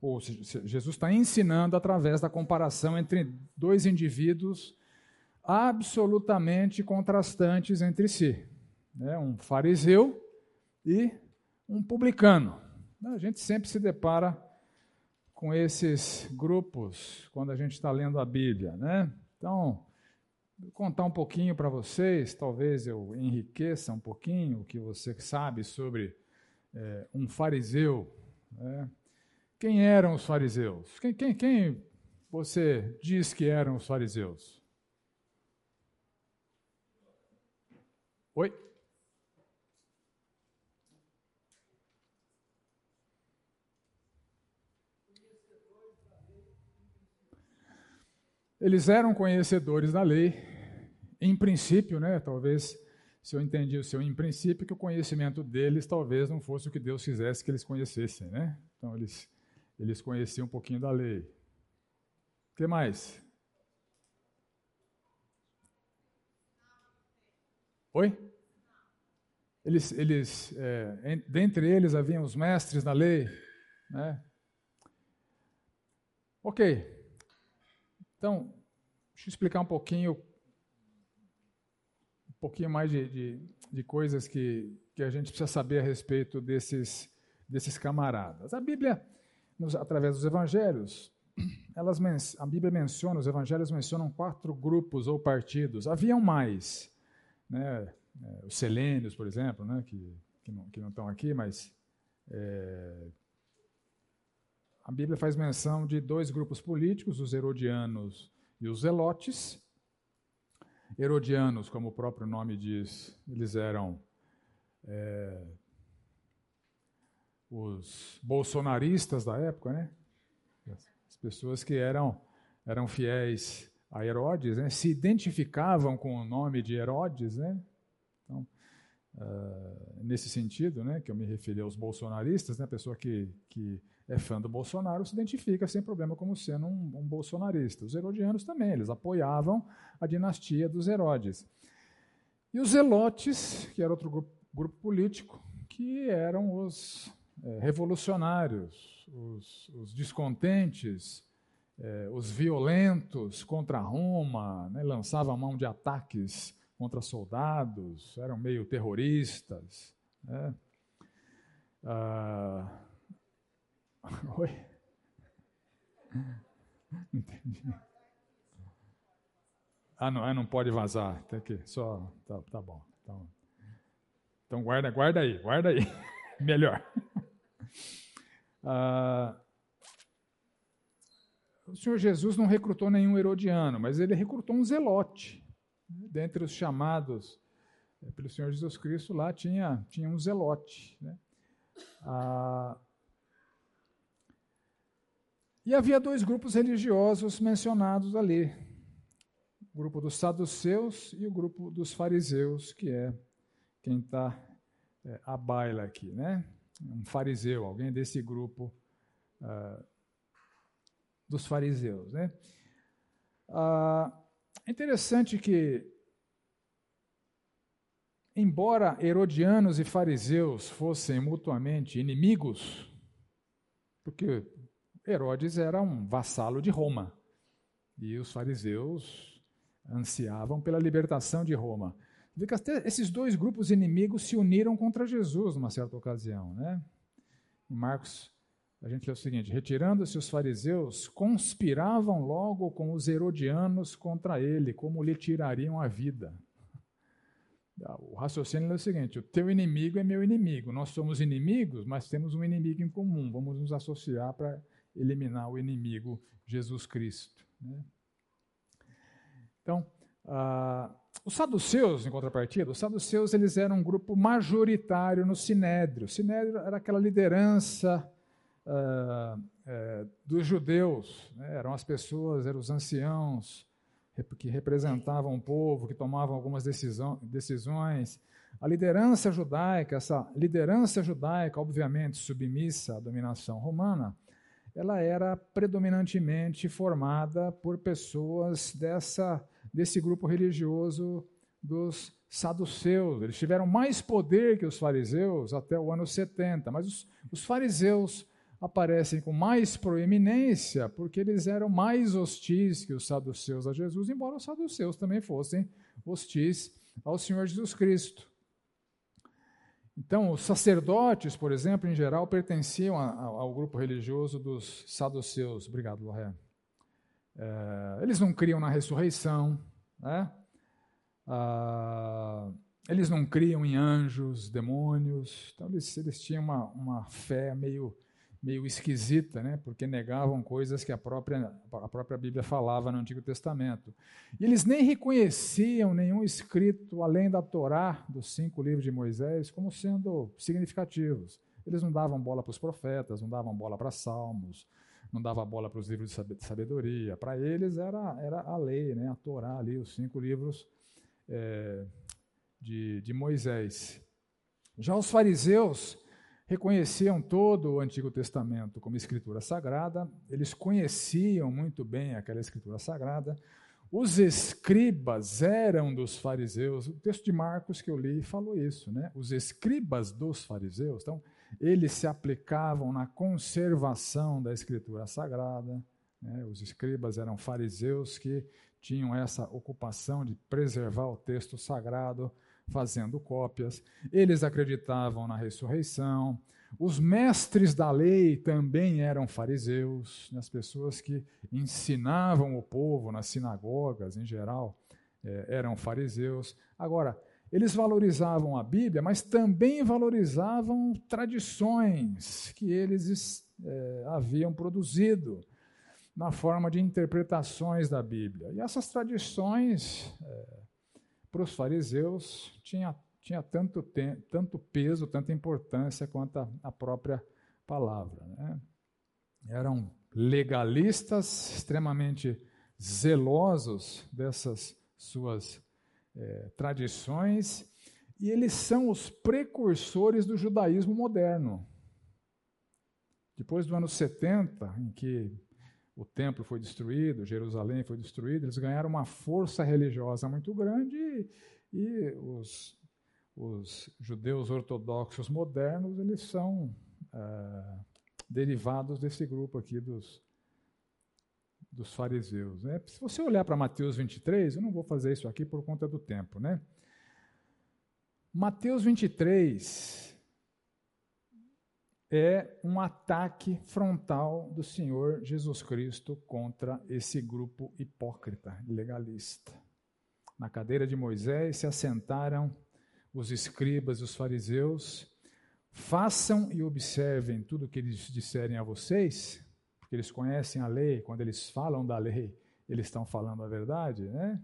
ou Jesus está ensinando através da comparação entre dois indivíduos absolutamente contrastantes entre si. Né? Um fariseu e um publicano. A gente sempre se depara com esses grupos quando a gente está lendo a Bíblia. Né? Então, contar um pouquinho para vocês, talvez eu enriqueça um pouquinho o que você sabe sobre é, um fariseu. Né? Quem eram os fariseus? Quem, quem, quem você diz que eram os fariseus? Oi? Eles eram conhecedores da lei, em princípio, né? Talvez, se eu entendi o seu em princípio, que o conhecimento deles talvez não fosse o que Deus quisesse que eles conhecessem, né? Então eles eles conheciam um pouquinho da lei. O que mais? Oi? Eles, eles é, dentre eles haviam os mestres da lei, né? Ok. Então, deixa eu explicar um pouquinho, pouquinho mais de, de, de coisas que, que a gente precisa saber a respeito desses, desses camaradas. A Bíblia, nos, através dos evangelhos, elas, a Bíblia menciona, os evangelhos mencionam quatro grupos ou partidos. Haviam mais, né? É, os selênios, por exemplo, né? que, que, não, que não estão aqui, mas é, a Bíblia faz menção de dois grupos políticos, os herodianos e os zelotes. Herodianos, como o próprio nome diz, eles eram é, os bolsonaristas da época, né? As pessoas que eram, eram fiéis a Herodes, né? se identificavam com o nome de Herodes, né? Então, uh, nesse sentido, né, que eu me referi aos bolsonaristas, né, a pessoa que, que é fã do Bolsonaro se identifica sem problema como sendo um, um bolsonarista. Os herodianos também, eles apoiavam a dinastia dos Herodes. E os zelotes, que era outro grupo, grupo político, que eram os é, revolucionários, os, os descontentes, é, os violentos contra Roma, né, lançavam mão de ataques contra soldados, eram meio terroristas. Né. Ah, (laughs) Oi? (laughs) Entendi. Ah, não, é, não pode vazar. Tem que só. Tá, tá bom. Então, então guarda, guarda aí, guarda aí. (laughs) Melhor. Ah, o Senhor Jesus não recrutou nenhum herodiano, mas ele recrutou um zelote. Dentre os chamados eh, pelo Senhor Jesus Cristo, lá tinha, tinha um zelote. Né? Ah, e havia dois grupos religiosos mencionados ali: o grupo dos saduceus e o grupo dos fariseus, que é quem está é, à baila aqui, né? Um fariseu, alguém desse grupo uh, dos fariseus, né? Uh, é interessante que, embora herodianos e fariseus fossem mutuamente inimigos, porque Herodes era um vassalo de Roma e os fariseus ansiavam pela libertação de Roma. Até esses dois grupos inimigos se uniram contra Jesus numa certa ocasião. Né? Em Marcos, a gente lê o seguinte: retirando-se os fariseus, conspiravam logo com os herodianos contra ele, como lhe tirariam a vida. (laughs) O raciocínio é o seguinte: o teu inimigo é meu inimigo. Nós somos inimigos, mas temos um inimigo em comum. Vamos nos associar para eliminar o inimigo Jesus Cristo. Né? Então, ah, os saduceus, em contrapartida, os saduceus eles eram um grupo majoritário no Sinédrio. O Sinédrio era aquela liderança ah, é, dos judeus, né? eram as pessoas, eram os anciãos que representavam o povo, que tomavam algumas decisões. A liderança judaica, essa liderança judaica, obviamente submissa à dominação romana, ela era predominantemente formada por pessoas dessa, desse grupo religioso dos saduceus. Eles tiveram mais poder que os fariseus até o ano 70, mas os, os fariseus aparecem com mais proeminência porque eles eram mais hostis que os saduceus a Jesus, embora os saduceus também fossem hostis ao Senhor Jesus Cristo. Então, os sacerdotes, por exemplo, em geral, pertenciam ao grupo religioso dos saduceus. Obrigado, Loré. É, eles não criam na ressurreição, né? Ah, eles não criam em anjos, demônios. Então, eles, eles tinham uma, uma fé meio meio esquisita, né? porque negavam coisas que a própria, a própria Bíblia falava no Antigo Testamento. E eles nem reconheciam nenhum escrito além da Torá, dos cinco livros de Moisés, como sendo significativos. Eles não davam bola para os profetas, não davam bola para salmos, não davam bola para os livros de sabedoria. Para eles era, era a lei, né? a Torá ali, os cinco livros é, de, de Moisés. Já os fariseus reconheciam todo o Antigo Testamento como escritura sagrada, eles conheciam muito bem aquela escritura sagrada. Os escribas eram dos fariseus. O texto de Marcos que eu li falou isso, né? Os escribas dos fariseus. Então, eles se aplicavam na conservação da escritura sagrada. Né? Os escribas eram fariseus que tinham essa ocupação de preservar o texto sagrado fazendo cópias. Eles acreditavam na ressurreição. Os mestres da lei também eram fariseus, né? as pessoas que ensinavam o povo nas sinagogas, em geral, é, eram fariseus. Agora, eles valorizavam a Bíblia, mas também valorizavam tradições que eles é, haviam produzido na forma de interpretações da Bíblia. E essas tradições é, para os fariseus tinha, tinha tanto, tanto peso, tanta importância quanto a, a própria palavra. Né? Eram legalistas, extremamente zelosos dessas suas é, tradições, e eles são os precursores do judaísmo moderno. Depois do ano 70, em que o templo foi destruído, Jerusalém foi destruída, eles ganharam uma força religiosa muito grande e, e os, os, judeus ortodoxos modernos eles são é, derivados desse grupo aqui dos, dos fariseus. Né? Se você olhar para Mateus 23, eu não vou fazer isso aqui por conta do tempo, né? Mateus 23, é um ataque frontal do Senhor Jesus Cristo contra esse grupo hipócrita, legalista. Na cadeira de Moisés se assentaram os escribas e os fariseus. Façam e observem tudo o que eles disserem a vocês, porque eles conhecem a lei, quando eles falam da lei, eles estão falando a verdade, né?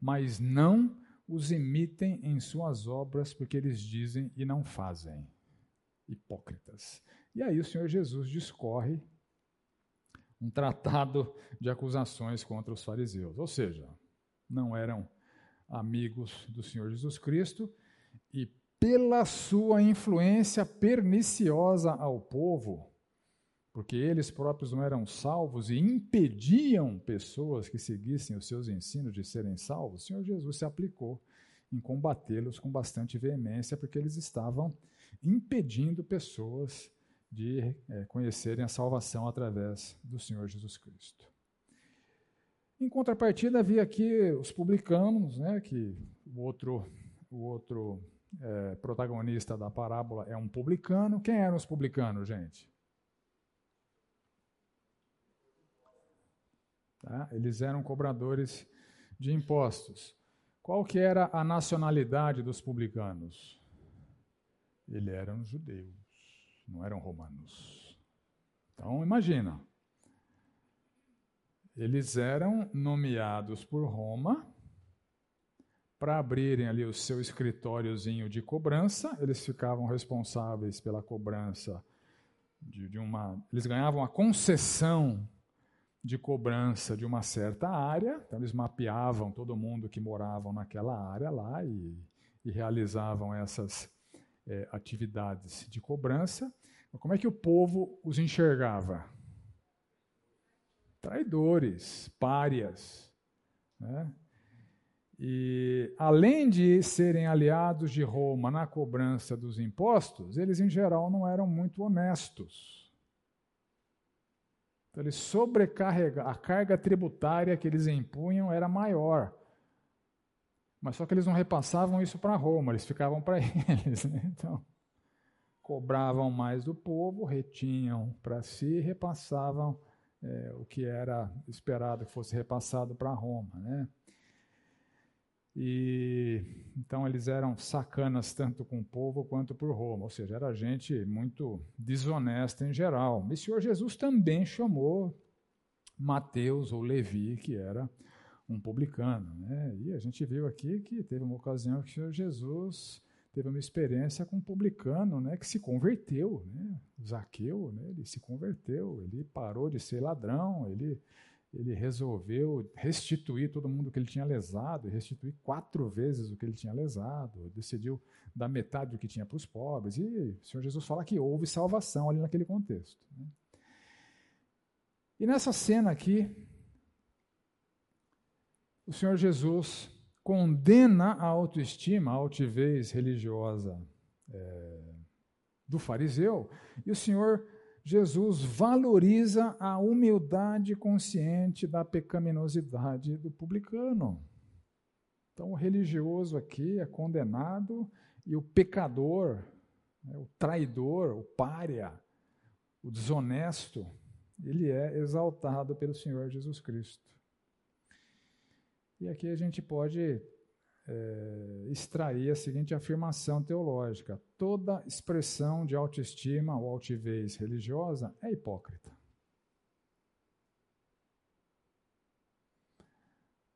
Mas não os imitem em suas obras, porque eles dizem e não fazem. Hipócritas. E aí o Senhor Jesus discorre um tratado de acusações contra os fariseus. Ou seja, não eram amigos do Senhor Jesus Cristo e, pela sua influência perniciosa ao povo, porque eles próprios não eram salvos e impediam pessoas que seguissem os seus ensinos de serem salvos, o Senhor Jesus se aplicou em combatê-los com bastante veemência, porque eles estavam impedindo pessoas de é, conhecerem a salvação através do Senhor Jesus Cristo. Em contrapartida, havia aqui os publicanos, né, que o outro, o outro é, protagonista da parábola é um publicano. Quem eram os publicanos, gente? Tá? Eles eram cobradores de impostos. Qual que era a nacionalidade dos publicanos? Eles eram judeus, não eram romanos. Então, imagina. Eles eram nomeados por Roma para abrirem ali o seu escritóriozinho de cobrança. Eles ficavam responsáveis pela cobrança de, de uma. Eles ganhavam a concessão de cobrança de uma certa área, então eles mapeavam todo mundo que moravam naquela área lá e, e realizavam essas é, atividades de cobrança. Como é que o povo os enxergava? Traidores, párias. Né? E além de serem aliados de Roma na cobrança dos impostos, eles em geral não eram muito honestos. Então, eles sobrecarregavam, a carga tributária que eles impunham era maior. Mas só que eles não repassavam isso para Roma, eles ficavam para (laughs) eles. Né? Então, cobravam mais do povo, retinham para si e repassavam é, o que era esperado que fosse repassado para Roma. Né? E então eles eram sacanas tanto com o povo quanto por Roma, ou seja, era gente muito desonesta em geral. E o Senhor Jesus também chamou Mateus ou Levi, que era um publicano. Né? E a gente viu aqui que teve uma ocasião que o Senhor Jesus teve uma experiência com um publicano né, que se converteu. Né? Zaqueu, né, ele se converteu, ele parou de ser ladrão, ele ele resolveu restituir todo mundo que ele tinha lesado, restituir quatro vezes o que ele tinha lesado, decidiu dar metade do que tinha para os pobres. E o Senhor Jesus fala que houve salvação ali naquele contexto. Né? E nessa cena aqui, o Senhor Jesus condena a autoestima, a altivez religiosa é, do fariseu, e o Senhor Jesus valoriza a humildade consciente da pecaminosidade do publicano. Então, o religioso aqui é condenado e o pecador, né, o traidor, o pária, o desonesto, ele é exaltado pelo Senhor Jesus Cristo. E aqui a gente pode é, extrair a seguinte afirmação teológica: toda expressão de autoestima ou altivez religiosa é hipócrita.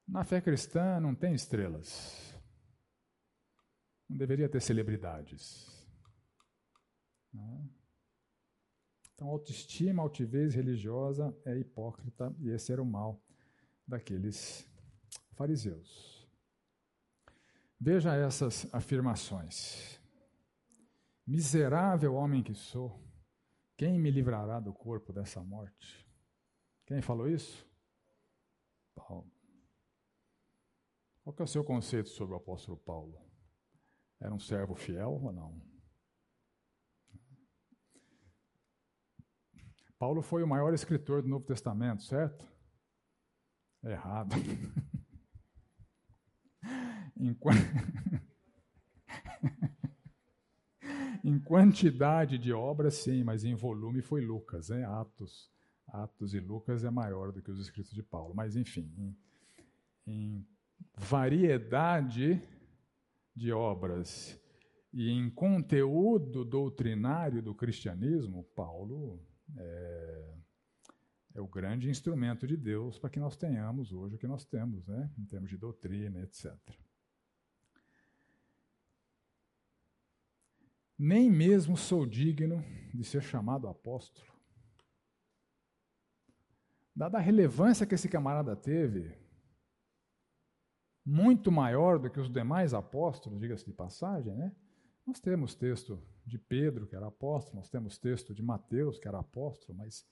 Na fé cristã não tem estrelas. Não deveria ter celebridades. Não. Então, autoestima, altivez religiosa é hipócrita e esse era o mal daqueles fariseus. Veja essas afirmações. Miserável homem que sou, quem me livrará do corpo dessa morte? Quem falou isso? Paulo. Qual é o seu conceito sobre o apóstolo Paulo? Era um servo fiel ou não? Paulo foi o maior escritor do Novo Testamento, certo? Errado. (laughs) (laughs) Em, quantidade de obras, sim, mas em volume foi Lucas, né? Atos. Atos e Lucas é maior do que os escritos de Paulo. Mas, enfim, em, em variedade de obras e em conteúdo doutrinário do cristianismo, Paulo é, é o grande instrumento de Deus para que nós tenhamos hoje o que nós temos, né? em termos de doutrina, etc. nem mesmo sou digno de ser chamado apóstolo. Dada a relevância que esse camarada teve, muito maior do que os demais apóstolos, diga-se de passagem, né? Nós temos texto de Pedro, que era apóstolo, nós temos texto de Mateus, que era apóstolo, mas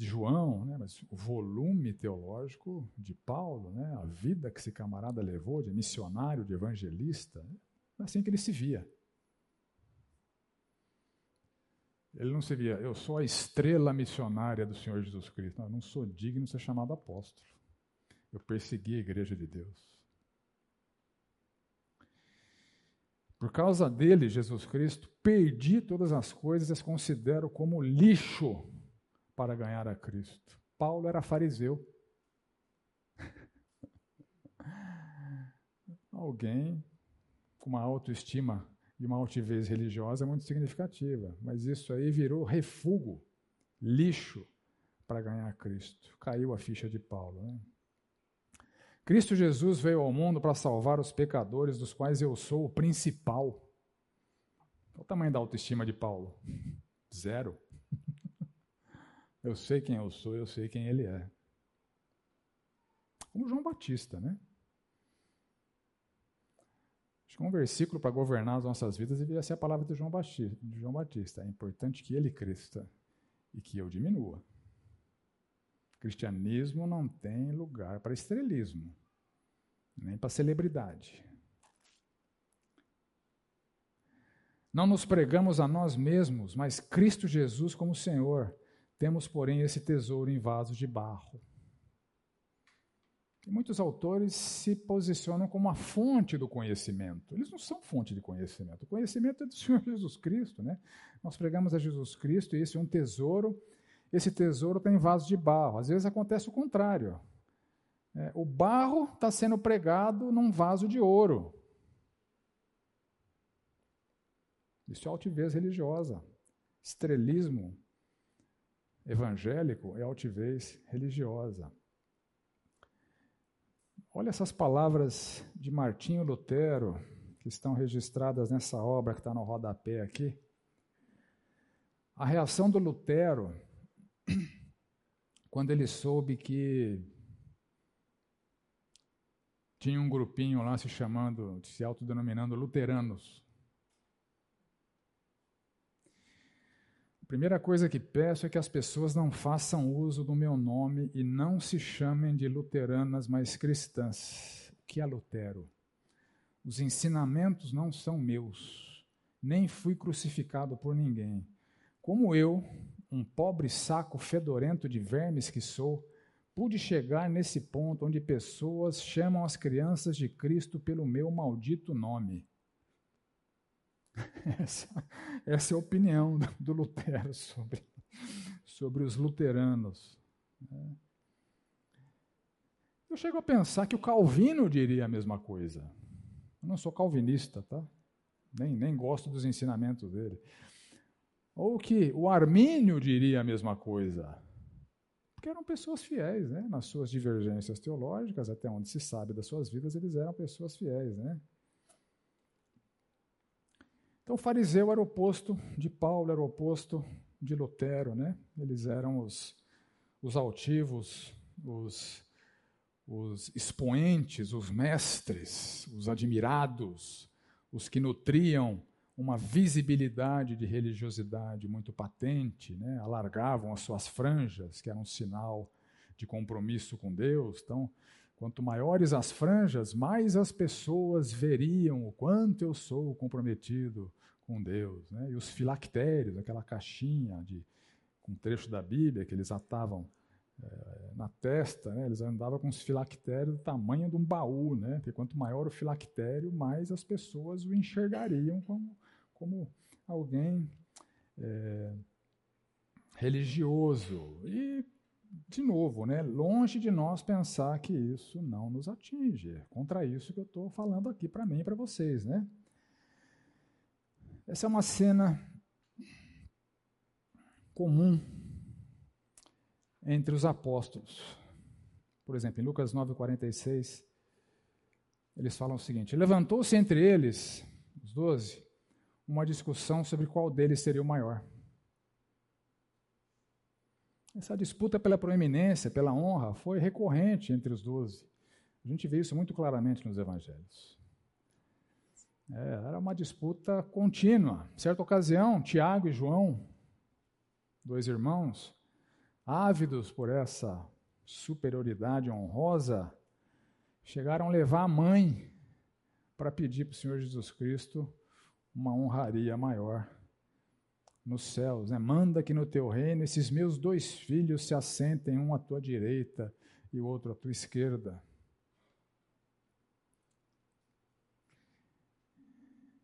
de João, né? mas o volume teológico de Paulo, né? a vida que esse camarada levou de missionário, de evangelista, né? assim que ele se via. Ele não se via, eu sou a estrela missionária do Senhor Jesus Cristo. Não, eu não sou digno de ser chamado apóstolo. Eu persegui a igreja de Deus. Por causa dele, Jesus Cristo, perdi todas as coisas e as considero como lixo para ganhar a Cristo. Paulo era fariseu. (laughs) Alguém com uma autoestima e uma altivez religiosa muito significativa, mas isso aí virou refúgio, lixo para ganhar Cristo. Caiu a ficha de Paulo. Né? Cristo Jesus veio ao mundo para salvar os pecadores, dos quais eu sou o principal. Qual o tamanho da autoestima de Paulo? Zero. Eu sei quem eu sou, eu sei quem ele é. Como João Batista, né? Acho que um versículo para governar as nossas vidas deveria ser a palavra de João Batista. De João Batista. É importante que ele cresça e que eu diminua. Cristianismo não tem lugar para estrelismo, nem para celebridade. Não nos pregamos a nós mesmos, mas Cristo Jesus como Senhor. Temos, porém, esse tesouro em vasos de barro muitos autores se posicionam como a fonte do conhecimento. Eles não são fonte de conhecimento. O conhecimento é do Senhor (laughs) Jesus Cristo. Né? Nós pregamos a Jesus Cristo e esse é um tesouro. Esse tesouro está em vaso de barro. Às vezes acontece o contrário. É, o barro está sendo pregado num vaso de ouro. Isso é altivez religiosa. Estrelismo evangélico é altivez religiosa. Olha essas palavras de Martinho Lutero, que estão registradas nessa obra que está no rodapé aqui. A reação do Lutero, (clears throat) quando ele soube que tinha um grupinho lá se chamando, se autodenominando luteranos. Primeira coisa que peço é que as pessoas não façam uso do meu nome e não se chamem de luteranas, mas cristãs. O que é Lutero? Os ensinamentos não são meus, nem fui crucificado por ninguém. Como eu, um pobre saco fedorento de vermes que sou, pude chegar nesse ponto onde pessoas chamam as crianças de Cristo pelo meu maldito nome. (laughs) Essa, essa é a opinião do Lutero sobre, sobre os luteranos. Né? Eu chego a pensar que o Calvino diria a mesma coisa. Eu não sou calvinista, tá? Nem, nem gosto dos ensinamentos dele. Ou que o Armínio diria a mesma coisa. Porque eram pessoas fiéis, né? Nas suas divergências teológicas, até onde se sabe das suas vidas, eles eram pessoas fiéis, né? Então, o fariseu era o oposto de Paulo, era o oposto de Lutero, né? Eles eram os, os altivos, os, os expoentes, os mestres, os admirados, os que nutriam uma visibilidade de religiosidade muito patente, né? alargavam as suas franjas, que era um sinal de compromisso com Deus. Então, Quanto maiores as franjas, mais as pessoas veriam o quanto eu sou comprometido com Deus. Né? E os filactérios, aquela caixinha de, com trecho da Bíblia que eles atavam é, na testa, né? eles andavam com os filactérios do tamanho de um baú, né? porque quanto maior o filactério, mais as pessoas o enxergariam como, como alguém é, religioso. E de novo, né, longe de nós pensar que isso não nos atinge. É contra isso que eu estou falando aqui para mim e para vocês. Né? Essa é uma cena comum entre os apóstolos. Por exemplo, em Lucas 9,46, eles falam o seguinte: Levantou-se entre eles, os doze, uma discussão sobre qual deles seria o maior. Essa disputa pela proeminência, pela honra, foi recorrente entre os doze. A gente vê isso muito claramente nos evangelhos. É, era uma disputa contínua. Em certa ocasião, Tiago e João, dois irmãos, ávidos por essa superioridade honrosa, chegaram a levar a mãe para pedir para o Senhor Jesus Cristo uma honraria maior nos céus. Né? Manda que no teu reino esses meus dois filhos se assentem, um à tua direita e o outro à tua esquerda.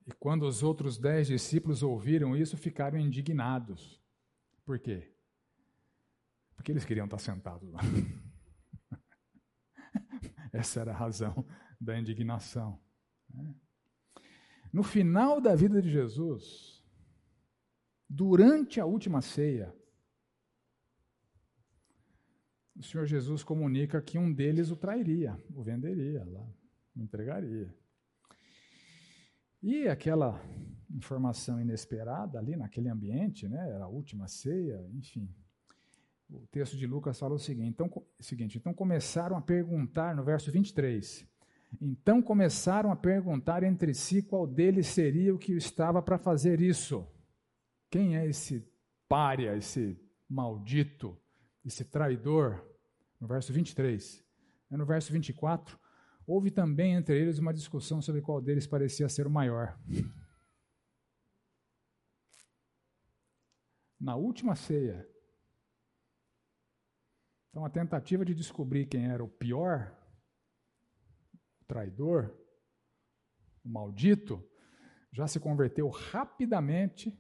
E quando os outros dez discípulos ouviram isso, ficaram indignados. Por quê? Porque eles queriam estar sentados lá. (laughs) Essa era a razão da indignação. Né? No final da vida de Jesus, durante a última ceia, o Senhor Jesus comunica que um deles o trairia, o venderia lá, o entregaria. E aquela informação inesperada ali naquele ambiente, né, era a última ceia, enfim. O texto de Lucas fala o seguinte então, seguinte, então começaram a perguntar no verso 23. Então começaram a perguntar entre si qual deles seria o que estava para fazer isso. Quem é esse pária, esse maldito, esse traidor? No verso 23. É no verso 24. Houve também entre eles uma discussão sobre qual deles parecia ser o maior. Na última ceia. Então, a tentativa de descobrir quem era o pior, o traidor, o maldito, já se converteu rapidamente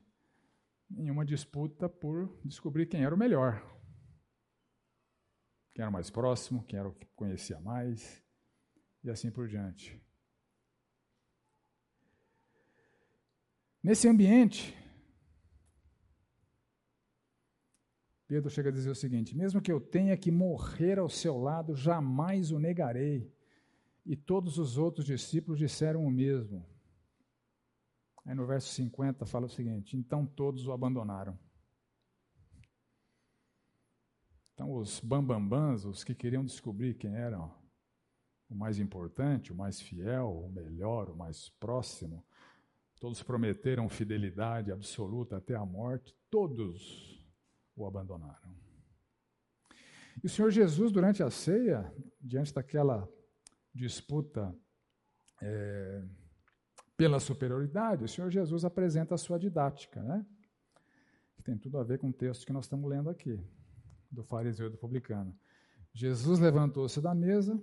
em uma disputa por descobrir quem era o melhor. Quem era o mais próximo, quem era o que conhecia mais e assim por diante. Nesse ambiente, Pedro chega a dizer o seguinte: mesmo que eu tenha que morrer ao seu lado, jamais o negarei. E todos os outros discípulos disseram o mesmo. Aí no verso 50 fala o seguinte: então todos o abandonaram. Então os bambambãs, os que queriam descobrir quem eram o mais importante, o mais fiel, o melhor, o mais próximo. Todos prometeram fidelidade absoluta até a morte, todos o abandonaram. E o Senhor Jesus, durante a ceia, diante daquela disputa é, pela superioridade, o Senhor Jesus apresenta a sua didática, né? que tem tudo a ver com o texto que nós estamos lendo aqui, do fariseu e do publicano. Jesus levantou-se da mesa,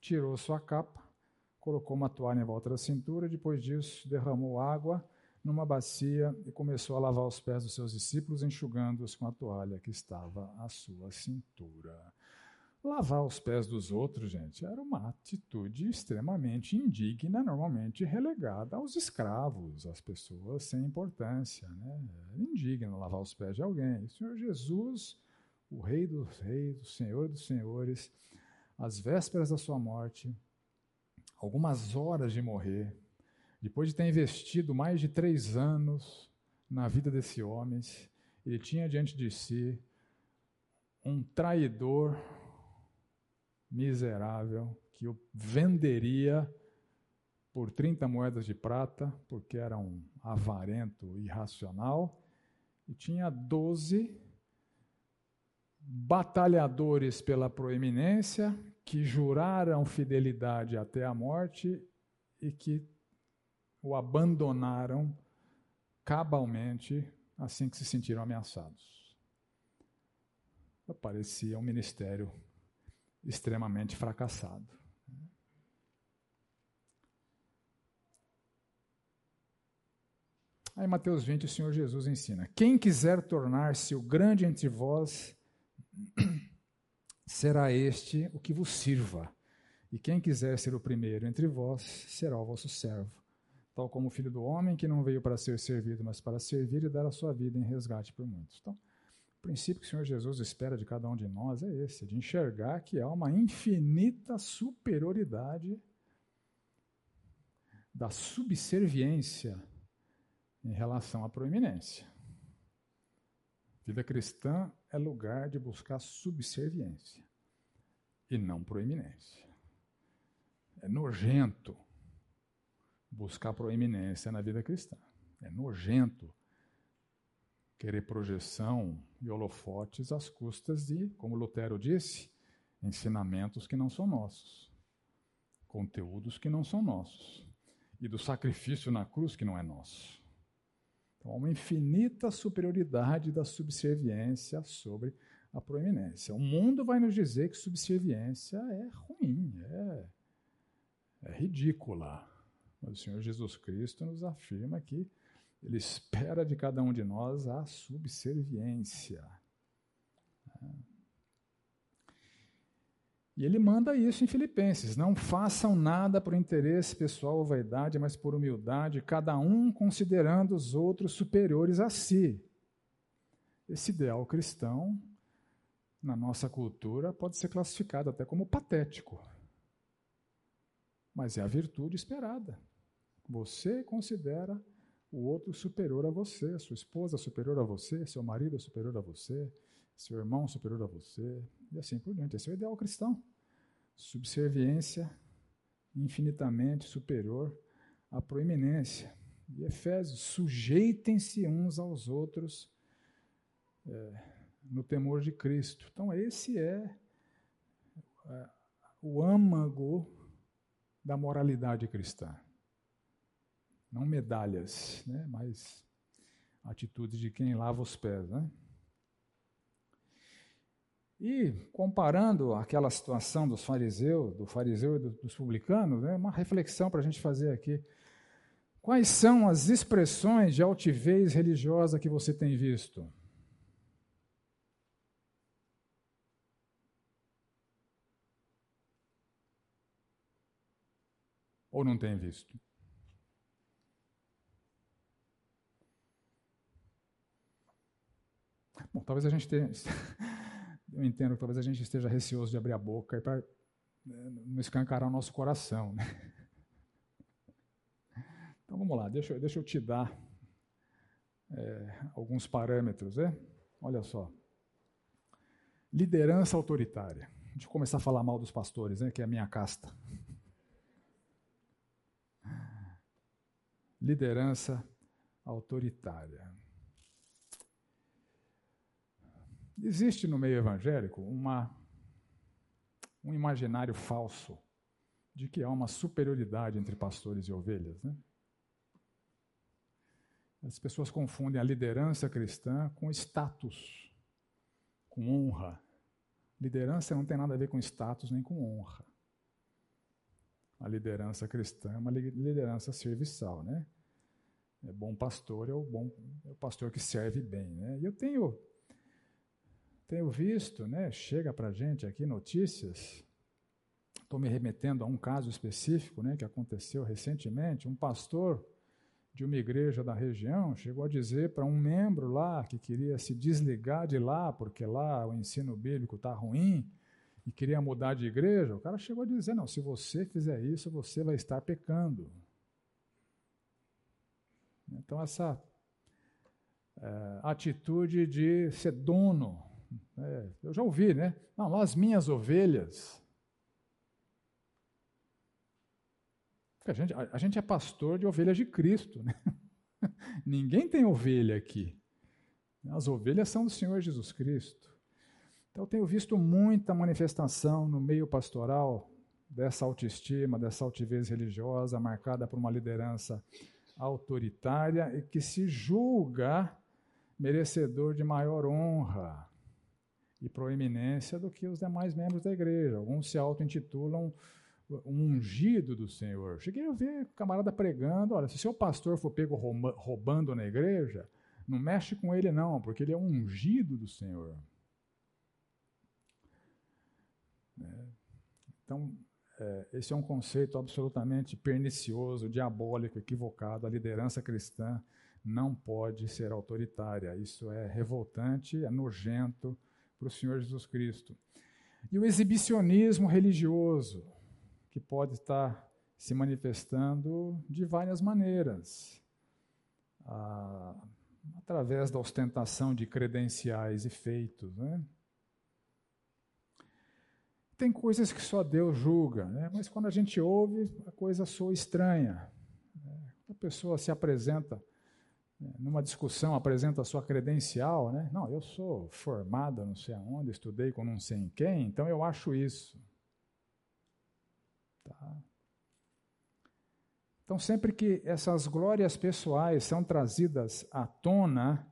tirou sua capa, colocou uma toalha em volta da cintura, depois disso derramou água numa bacia e começou a lavar os pés dos seus discípulos, enxugando-os com a toalha que estava à sua cintura. Lavar os pés dos outros, gente, era uma atitude extremamente indigna, normalmente relegada aos escravos, às pessoas sem importância. Né? Era indigno lavar os pés de alguém. O Senhor Jesus, o Rei dos Reis, o Senhor dos Senhores, às vésperas da sua morte, algumas horas de morrer, depois de ter investido mais de três anos na vida desse homem, ele tinha diante de si um traidor miserável que o venderia por 30 moedas de prata, porque era um avarento irracional, e tinha 12 batalhadores pela proeminência que juraram fidelidade até a morte e que o abandonaram cabalmente assim que se sentiram ameaçados. Parecia um ministério extremamente fracassado. Aí, Mateus 20, o Senhor Jesus ensina: Quem quiser tornar-se o grande entre vós, (clears throat) será este o que vos sirva. E quem quiser ser o primeiro entre vós, será o vosso servo. Tal como o filho do homem, que não veio para ser servido, mas para servir e dar a sua vida em resgate por muitos. Então, o princípio que o Senhor Jesus espera de cada um de nós é esse, de enxergar que há uma infinita superioridade da subserviência em relação à proeminência. Vida cristã é lugar de buscar subserviência e não proeminência. É nojento buscar proeminência na vida cristã. É nojento querer projeção e holofotes às custas de, como Lutero disse, ensinamentos que não são nossos, conteúdos que não são nossos, e do sacrifício na cruz que não é nosso. Então, há uma infinita superioridade da subserviência sobre a proeminência. O mundo vai nos dizer que subserviência é ruim, é, é ridícula. Mas o Senhor Jesus Cristo nos afirma que ele espera de cada um de nós a subserviência. E ele manda isso em Filipenses: não façam nada por interesse pessoal ou vaidade, mas por humildade, cada um considerando os outros superiores a si. Esse ideal cristão, na nossa cultura, pode ser classificado até como patético. Mas é a virtude esperada. Você considera o outro superior a você, sua esposa superior a você, seu marido superior a você, seu irmão superior a você, e assim por diante. Esse é o ideal cristão. Subserviência infinitamente superior à proeminência. E Efésios, sujeitem-se uns aos outros é, no temor de Cristo. Então, esse é, é o âmago da moralidade cristã não medalhas, né, mas atitudes de quem lava os pés. Né? E comparando aquela situação dos fariseus, do fariseu e dos publicanos, né, uma reflexão para a gente fazer aqui. Quais são as expressões de altivez religiosa que você tem visto? Ou não tem visto? Bom, talvez a gente tenha. (laughs) Eu entendo que talvez a gente esteja receoso de abrir a boca para né, não escancarar o nosso coração. Né? (laughs) Então vamos lá, deixa, deixa eu te dar é, alguns parâmetros. Né? Olha só. Liderança autoritária. Deixa eu começar a falar mal dos pastores, né, que é a minha casta. Liderança autoritária. Existe no meio evangélico uma, um imaginário falso de que há uma superioridade entre pastores e ovelhas. Né? As pessoas confundem a liderança cristã com status, com honra. Liderança não tem nada a ver com status nem com honra. A liderança cristã é uma liderança serviçal, né? É bom pastor é o bom é o pastor que serve bem, né? E eu tenho tenho visto, né, chega para a gente aqui notícias, estou me remetendo a um caso específico né, que aconteceu recentemente, um pastor de uma igreja da região chegou a dizer para um membro lá que queria se desligar de lá, porque lá o ensino bíblico está ruim, e queria mudar de igreja, o cara chegou a dizer, não, se você fizer isso, você vai estar pecando. Então, essa é, atitude de ser dono é, eu já ouvi, né? Não, as minhas ovelhas. A gente, a, a gente é pastor de ovelhas de Cristo, né? (laughs) Ninguém tem ovelha aqui. As ovelhas são do Senhor Jesus Cristo. Então, eu tenho visto muita manifestação no meio pastoral dessa autoestima, dessa altivez religiosa, marcada por uma liderança autoritária e que se julga merecedor de maior honra e proeminência do que os demais membros da igreja. Alguns se auto-intitulam um ungido do Senhor. Cheguei a ver camarada pregando, olha, se seu pastor for pego roubando na igreja, não mexe com ele não, porque ele é um ungido do Senhor. É. Então, é, esse é um conceito absolutamente pernicioso, diabólico, equivocado. A liderança cristã não pode ser autoritária. Isso é revoltante, é nojento, para o Senhor Jesus Cristo. E o exibicionismo religioso, que pode estar se manifestando de várias maneiras. A através da ostentação de credenciais e feitos. Né? Tem coisas que só Deus julga, né? mas quando a gente ouve, a coisa soa estranha. Né? A pessoa se apresenta numa discussão, apresenta a sua credencial, né? Não, eu sou formada não sei aonde, estudei com não sei em quem, então eu acho isso. Tá? Então, sempre que essas glórias pessoais são trazidas à tona,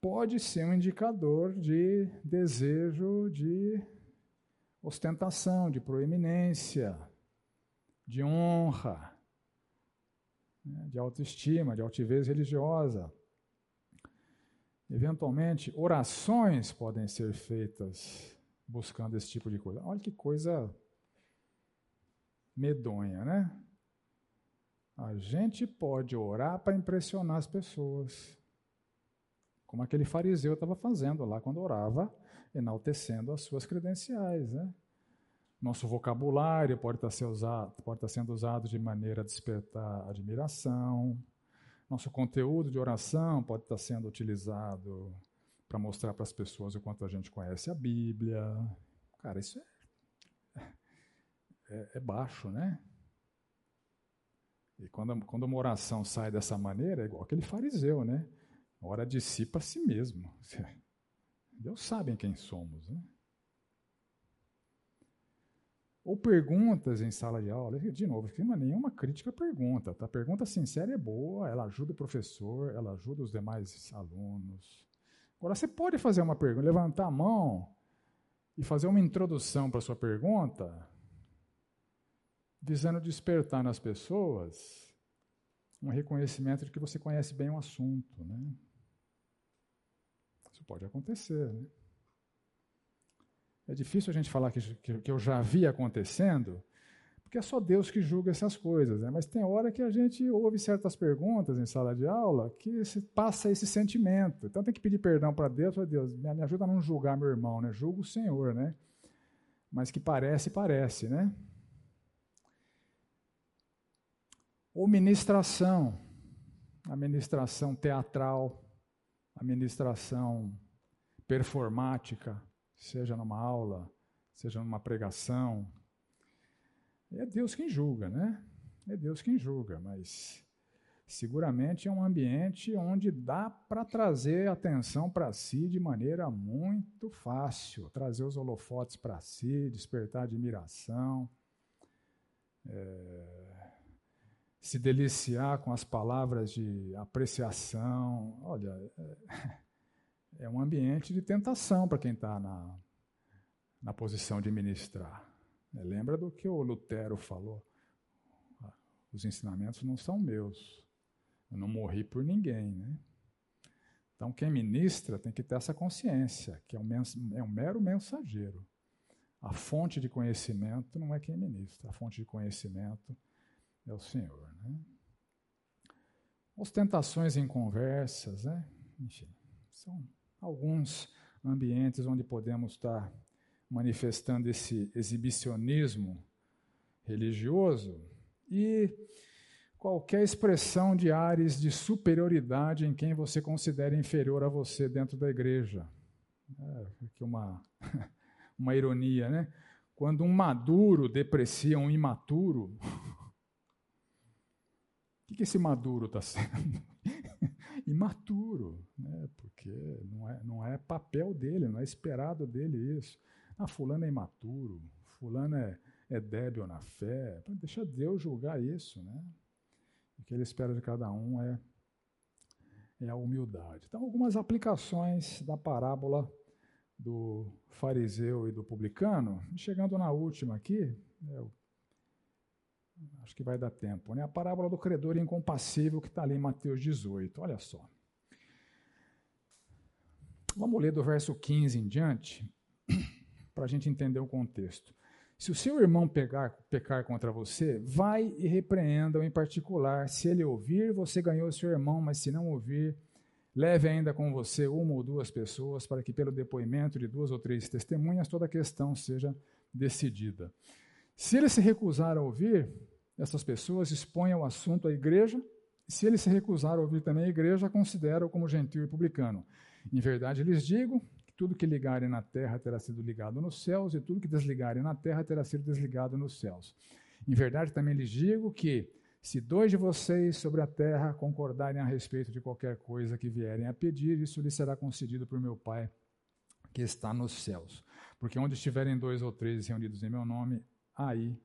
pode ser um indicador de desejo de ostentação, de proeminência, de honra, né, de autoestima, de altivez religiosa. Eventualmente, orações podem ser feitas buscando esse tipo de coisa. Olha que coisa medonha, né? A gente pode orar para impressionar as pessoas. Como aquele fariseu estava fazendo lá quando orava, enaltecendo as suas credenciais. Né? Nosso vocabulário pode estar, ser usado, pode estar sendo usado de maneira a despertar admiração. Nosso conteúdo de oração pode estar sendo utilizado para mostrar para as pessoas o quanto a gente conhece a Bíblia. Cara, isso é, é, é baixo, né? E quando, quando uma oração sai dessa maneira, é igual aquele fariseu, né? Ora de si para si mesmo. (laughs) Deus sabe quem somos, né? Ou perguntas em sala de aula. De novo, aqui não é nenhuma crítica à pergunta. Tá? A pergunta sincera é boa, ela ajuda o professor, ela ajuda os demais alunos. Agora, você pode fazer uma pergunta, levantar a mão e fazer uma introdução para a sua pergunta, visando despertar nas pessoas um reconhecimento de que você conhece bem o assunto. Né? Isso pode acontecer. Né? É difícil a gente falar que, que, que, eu já vi acontecendo, porque é só Deus que julga essas coisas. Né? Mas tem hora que a gente ouve certas perguntas em sala de aula que se passa esse sentimento. Então tem que pedir perdão para Deus, para Deus, me ajuda a não julgar meu irmão, né? julga o Senhor, né? Mas que parece, parece, né? Ou ministração, a ministração teatral, a ministração performática, seja numa aula, seja numa pregação. É Deus quem julga, né? É Deus quem julga, mas seguramente é um ambiente onde dá para trazer atenção para si de maneira muito fácil, trazer os holofotes para si, despertar admiração. É se deliciar com as palavras de apreciação. Olha, é, é um ambiente de tentação para quem está na, na posição de ministrar. É, lembra do que o Lutero falou? Os ensinamentos não são meus. Eu não morri por ninguém. Né? Então, quem ministra tem que ter essa consciência, que é um, é um mero mensageiro. A fonte de conhecimento não é quem ministra, a fonte de conhecimento é o Senhor. Né? Ostentações em conversas, né? enfim, são alguns ambientes onde podemos estar manifestando esse exibicionismo religioso e qualquer expressão de ares de superioridade em quem você considera inferior a você dentro da igreja. É, aqui uma, (laughs) uma ironia, né? Quando um maduro deprecia um imaturo, (laughs) o que esse maduro está sendo? (laughs) Imaturo, né? Porque não é, não é papel dele, não é esperado dele isso. Ah, fulano é imaturo, fulano é, é débil na fé. Deixa Deus julgar isso. Né? O que ele espera de cada um é, é a humildade. Então, algumas aplicações da parábola do fariseu e do publicano. Chegando na última aqui, é Acho que vai dar tempo. Né? A parábola do credor incompassível que está ali em Mateus 18. Olha só. Vamos ler do verso 15 em diante, (clears throat) para a gente entender o contexto. Se o seu irmão pegar, pecar contra você, vai e repreenda-o em particular. Se ele ouvir, você ganhou seu irmão, mas se não ouvir, leve ainda com você uma ou duas pessoas, para que pelo depoimento de duas ou três testemunhas toda a questão seja decidida. Se ele se recusar a ouvir, essas pessoas exponham o assunto à igreja Se ele se recusar a ouvir também a igreja, considera-o como gentil e publicano. Em verdade lhes digo que tudo que ligarem na terra terá sido ligado nos céus, e tudo que desligarem na terra terá sido desligado nos céus. Em verdade também lhes digo que, se dois de vocês sobre a terra concordarem a respeito de qualquer coisa que vierem a pedir, isso lhes será concedido por meu Pai que está nos céus. Porque onde estiverem dois ou três reunidos em meu nome, aí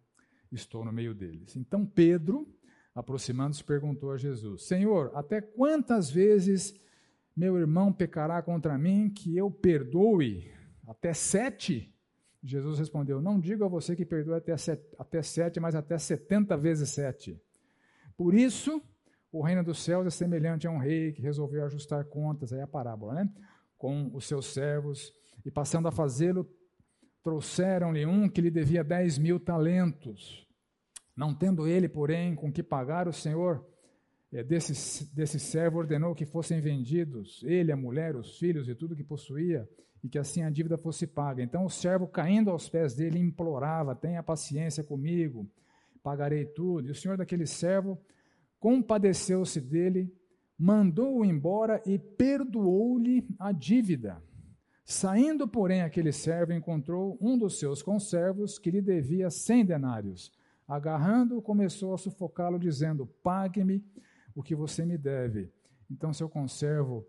estou no meio deles. Então Pedro, aproximando-se, perguntou a Jesus: Senhor, até quantas vezes meu irmão pecará contra mim que eu perdoe? Até sete? Jesus respondeu: Não digo a você que perdoe até sete, até sete, mas até setenta vezes sete. Por isso, o reino dos céus é semelhante a um rei que resolveu ajustar contas, aí é a parábola, né? Com os seus servos, e passando a fazê-lo, trouxeram-lhe um que lhe devia dez mil talentos. Não tendo ele, porém, com que pagar, o Senhor desse, desse servo ordenou que fossem vendidos, ele, a mulher, os filhos e tudo que possuía, e que assim a dívida fosse paga. Então o servo, caindo aos pés dele, implorava: Tenha paciência comigo, pagarei tudo. E o senhor daquele servo compadeceu-se dele, mandou-o embora e perdoou-lhe a dívida. Saindo, porém, aquele servo encontrou um dos seus conservos que lhe devia cem denários. Agarrando-o, começou a sufocá-lo, dizendo: Pague-me o que você me deve. Então seu conservo,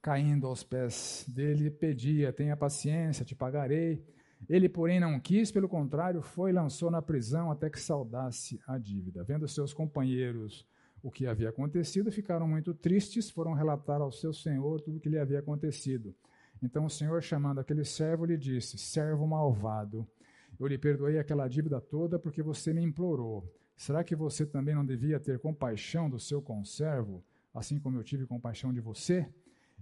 caindo aos pés dele, pedia: Tenha paciência, te pagarei. Ele, porém, não quis, pelo contrário, foi e lançou na prisão até que saudasse a dívida. Vendo seus companheiros o que havia acontecido, ficaram muito tristes, foram relatar ao seu senhor tudo o que lhe havia acontecido. Então o senhor, chamando aquele servo, lhe disse: Servo malvado, eu lhe perdoei aquela dívida toda porque você me implorou. Será que você também não devia ter compaixão do seu conservo, assim como eu tive compaixão de você?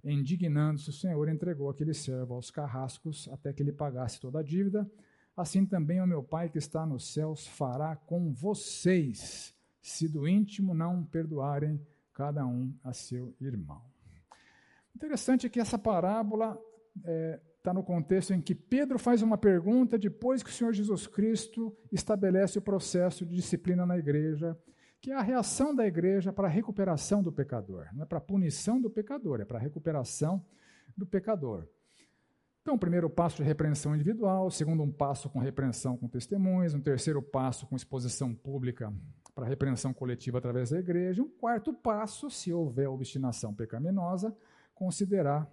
Indignando-se, o Senhor entregou aquele servo aos carrascos até que ele pagasse toda a dívida. Assim também o meu Pai que está nos céus fará com vocês, se do íntimo não perdoarem cada um a seu irmão. Interessante que essa parábola é, está no contexto em que Pedro faz uma pergunta depois que o Senhor Jesus Cristo estabelece o processo de disciplina na igreja, que é a reação da igreja para a recuperação do pecador. Não é para a punição do pecador, é para a recuperação do pecador. Então, o primeiro passo de repreensão individual, o segundo um passo com repreensão com testemunhas, um terceiro passo com exposição pública para repreensão coletiva através da igreja, um quarto passo, se houver obstinação pecaminosa, considerar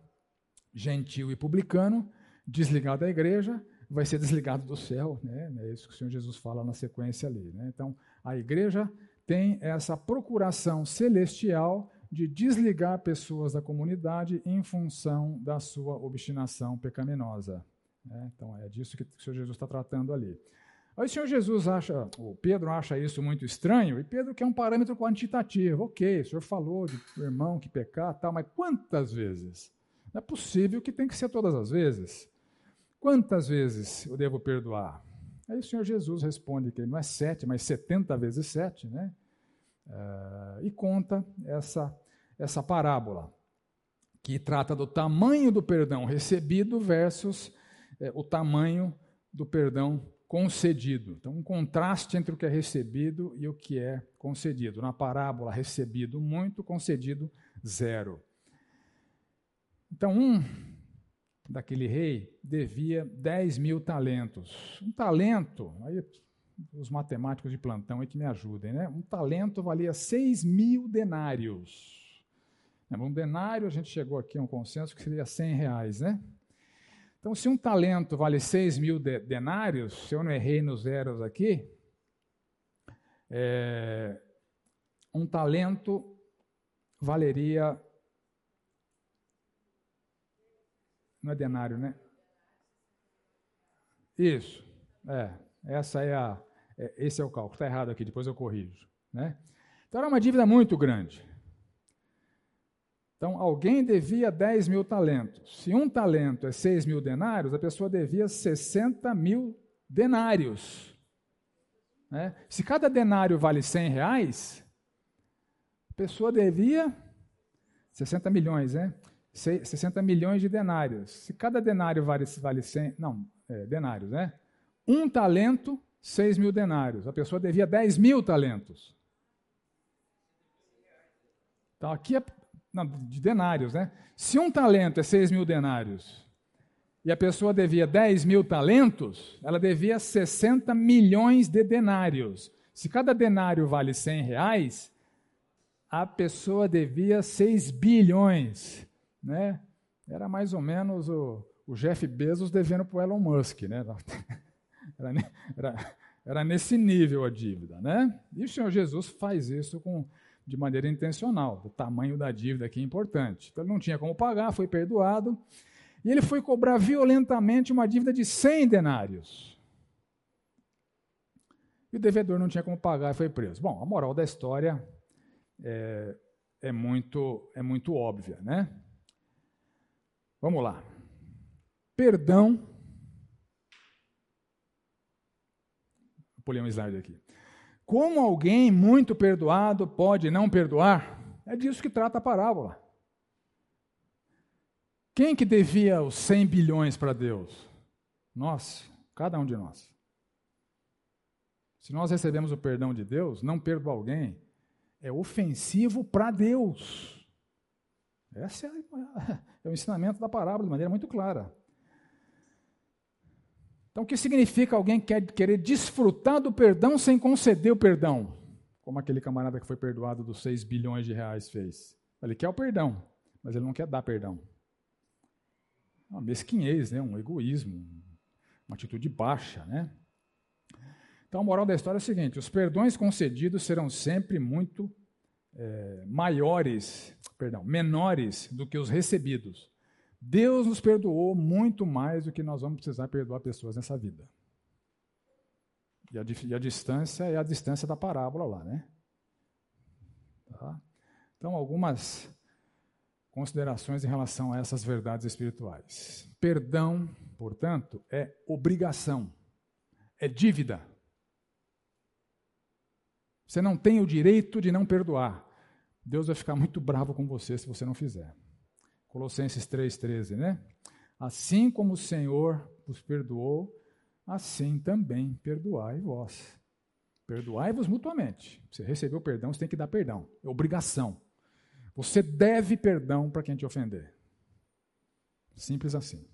gentil e publicano, desligado da igreja, vai ser desligado do céu. Né? É isso que o Senhor Jesus fala na sequência ali. Né? Então, a igreja tem essa procuração celestial de desligar pessoas da comunidade em função da sua obstinação pecaminosa. Né? Então, é disso que o Senhor Jesus está tratando ali. Aí o Senhor Jesus acha, o Pedro acha isso muito estranho, e Pedro quer um parâmetro quantitativo. Ok, o Senhor falou de irmão que pecar, tal, mas quantas vezes? Não é possível que tem que ser todas as vezes. Quantas vezes eu devo perdoar? Aí o Senhor Jesus responde que não é sete, mas setenta vezes sete, né? Uh, e conta essa, essa parábola, que trata do tamanho do perdão recebido versus é, o tamanho do perdão concedido. Então, um contraste entre o que é recebido e o que é concedido. Na parábola, recebido muito, concedido zero. Então, um daquele rei devia 10 mil talentos. Um talento, aí os matemáticos de plantão aí que me ajudem, né? Um talento valia 6 mil denários. Um denário, a gente chegou aqui a um consenso que seria 100 reais, né? Então, se um talento vale 6 mil denários, se eu não errei nos zeros aqui, é, um talento valeria Não é denário, né? Isso. É. Essa é a. É, esse é o cálculo. Está errado aqui, depois eu corrijo. Né? Então era uma dívida muito grande. Então, alguém devia 10 mil talentos. Se um talento é 6 mil denários, a pessoa devia 60 mil denários. Né? Se cada denário vale 100 reais, a pessoa devia 60 milhões, né? 60 milhões de denários. Se cada denário vale, vale 100, não, é, denários, né? Um talento, 6 mil denários. A pessoa devia 10 mil talentos. Então aqui é não, de denários, né? Se um talento é 6 mil denários e a pessoa devia 10 mil talentos, ela devia 60 milhões de denários. Se cada denário vale 100 reais, a pessoa devia 6 bilhões, né? Era mais ou menos o, o Jeff Bezos devendo para o Elon Musk, né? (laughs) Era, era, era, nesse nível a dívida, né? E o Senhor Jesus faz isso com, de maneira intencional. O tamanho da dívida aqui é importante. Então ele não tinha como pagar, foi perdoado. E ele foi cobrar violentamente uma dívida de 100 denários. E o devedor não tinha como pagar e foi preso. Bom, a moral da história é, é muito, é muito óbvia, né? Vamos lá. Perdão. Vou um slide aqui. Como alguém muito perdoado pode não perdoar? É disso que trata a parábola. Quem que devia os 100 bilhões para Deus? Nós, cada um de nós. Se nós recebemos o perdão de Deus, não perdoar alguém é ofensivo para Deus. Esse é, (laughs) é o ensinamento da parábola de maneira muito clara. Então, o que significa alguém quer, querer desfrutar do perdão sem conceder o perdão? Como aquele camarada que foi perdoado dos 6 bilhões de reais fez. Ele quer o perdão, mas ele não quer dar perdão. Uma mesquinhez, né? um egoísmo, uma atitude baixa. Né? Então, a moral da história é o seguinte: os perdões concedidos serão sempre muito é, maiores, perdão, menores do que os recebidos. Deus nos perdoou muito mais do que nós vamos precisar perdoar pessoas nessa vida. E a, e a distância é a distância da parábola lá, né? Tá? Então, algumas considerações em relação a essas verdades espirituais. Perdão, portanto, é obrigação, é dívida. Você não tem o direito de não perdoar. Deus vai ficar muito bravo com você se você não fizer. Colossenses 3,13, né? Assim como o Senhor vos perdoou, assim também perdoai vós. Perdoai-vos mutuamente. Você recebeu perdão, você tem que dar perdão. É obrigação. Você deve perdão para quem te ofender. Simples assim.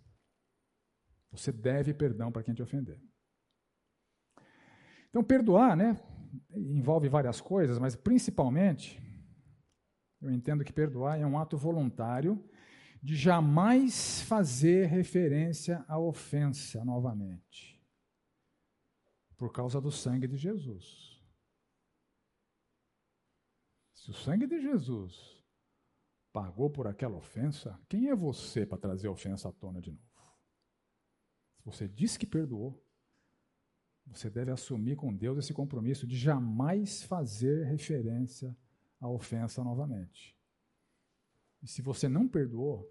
Você deve perdão para quem te ofender. Então, perdoar, né? Envolve várias coisas, mas principalmente, eu entendo que perdoar é um ato voluntário de jamais fazer referência à ofensa novamente, por causa do sangue de Jesus. Se o sangue de Jesus pagou por aquela ofensa, quem é você para trazer a ofensa à tona de novo? Se você diz que perdoou, você deve assumir com Deus esse compromisso de jamais fazer referência à ofensa novamente. E se você não perdoou,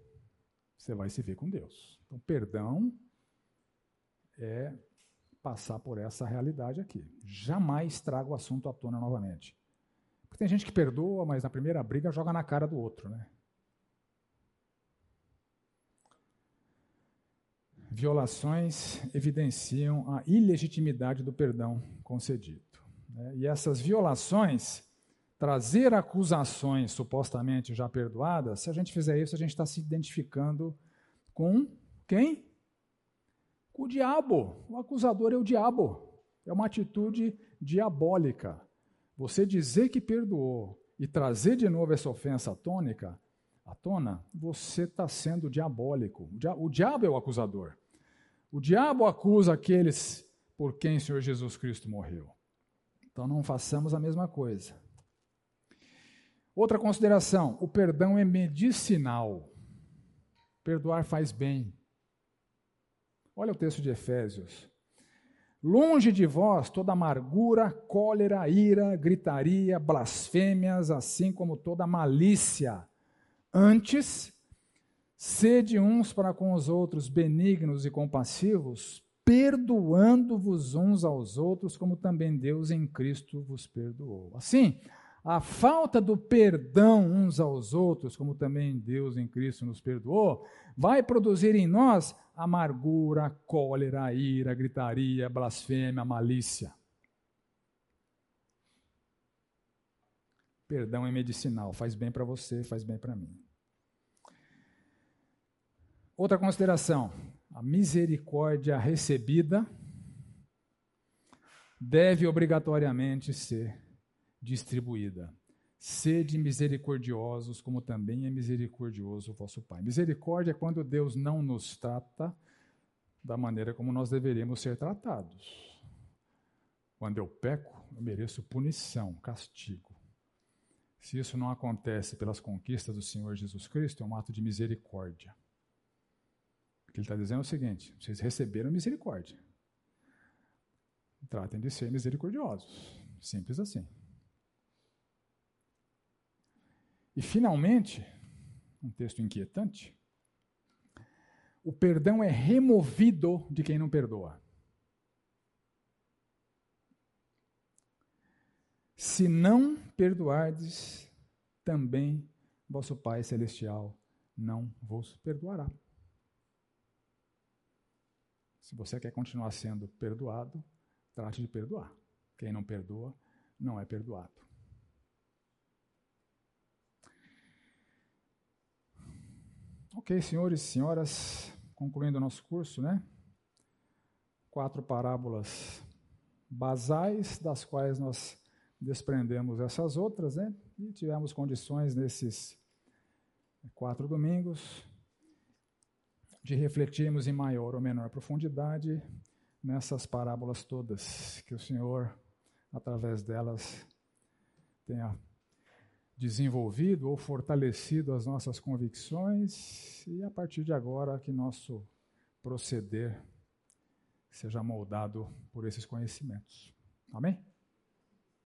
você vai se ver com Deus. Então, perdão é passar por essa realidade aqui. Jamais traga o assunto à tona novamente. Porque tem gente que perdoa, mas na primeira briga joga na cara do outro, né? Violações evidenciam a ilegitimidade do perdão concedido. Né? E essas violações trazer acusações supostamente já perdoadas, se a gente fizer isso, a gente está se identificando com quem? Com o diabo. O acusador é o diabo. É uma atitude diabólica. Você dizer que perdoou e trazer de novo essa ofensa tônica, à tona, você está sendo diabólico. O diabo é o acusador. O diabo acusa aqueles por quem o Senhor Jesus Cristo morreu. Então não façamos a mesma coisa. Outra consideração: o perdão é medicinal. Perdoar faz bem. Olha o texto de Efésios. Longe de vós toda amargura, cólera, ira, gritaria, blasfêmias, assim como toda malícia. Antes, sede uns para com os outros benignos e compassivos, perdoando-vos uns aos outros, como também Deus em Cristo vos perdoou. Assim, a falta do perdão uns aos outros, como também Deus em Cristo nos perdoou, vai produzir em nós amargura, cólera, ira, gritaria, blasfêmia, malícia. Perdão é medicinal, faz bem para você, faz bem para mim. Outra consideração: a misericórdia recebida deve obrigatoriamente ser distribuída. Sede misericordiosos, como também é misericordioso o vosso Pai. Misericórdia é quando Deus não nos trata da maneira como nós deveríamos ser tratados. Quando eu peco, eu mereço punição, castigo. Se isso não acontece pelas conquistas do Senhor Jesus Cristo, é um ato de misericórdia. Que ele está dizendo é o seguinte: vocês receberam misericórdia. Tratem de ser misericordiosos. Simples assim. E, finalmente, um texto inquietante: o perdão é removido de quem não perdoa. Se não perdoardes, também vosso Pai Celestial não vos perdoará. Se você quer continuar sendo perdoado, trate de perdoar. Quem não perdoa, não é perdoado. Ok, senhores e senhoras, concluindo o nosso curso, né? Quatro parábolas basais, das quais nós desprendemos essas outras, né? E tivemos condições nesses quatro domingos de refletirmos em maior ou menor profundidade nessas parábolas todas, que o Senhor, através delas, tenha desenvolvido ou fortalecido as nossas convicções e a partir de agora que nosso proceder seja moldado por esses conhecimentos. Amém?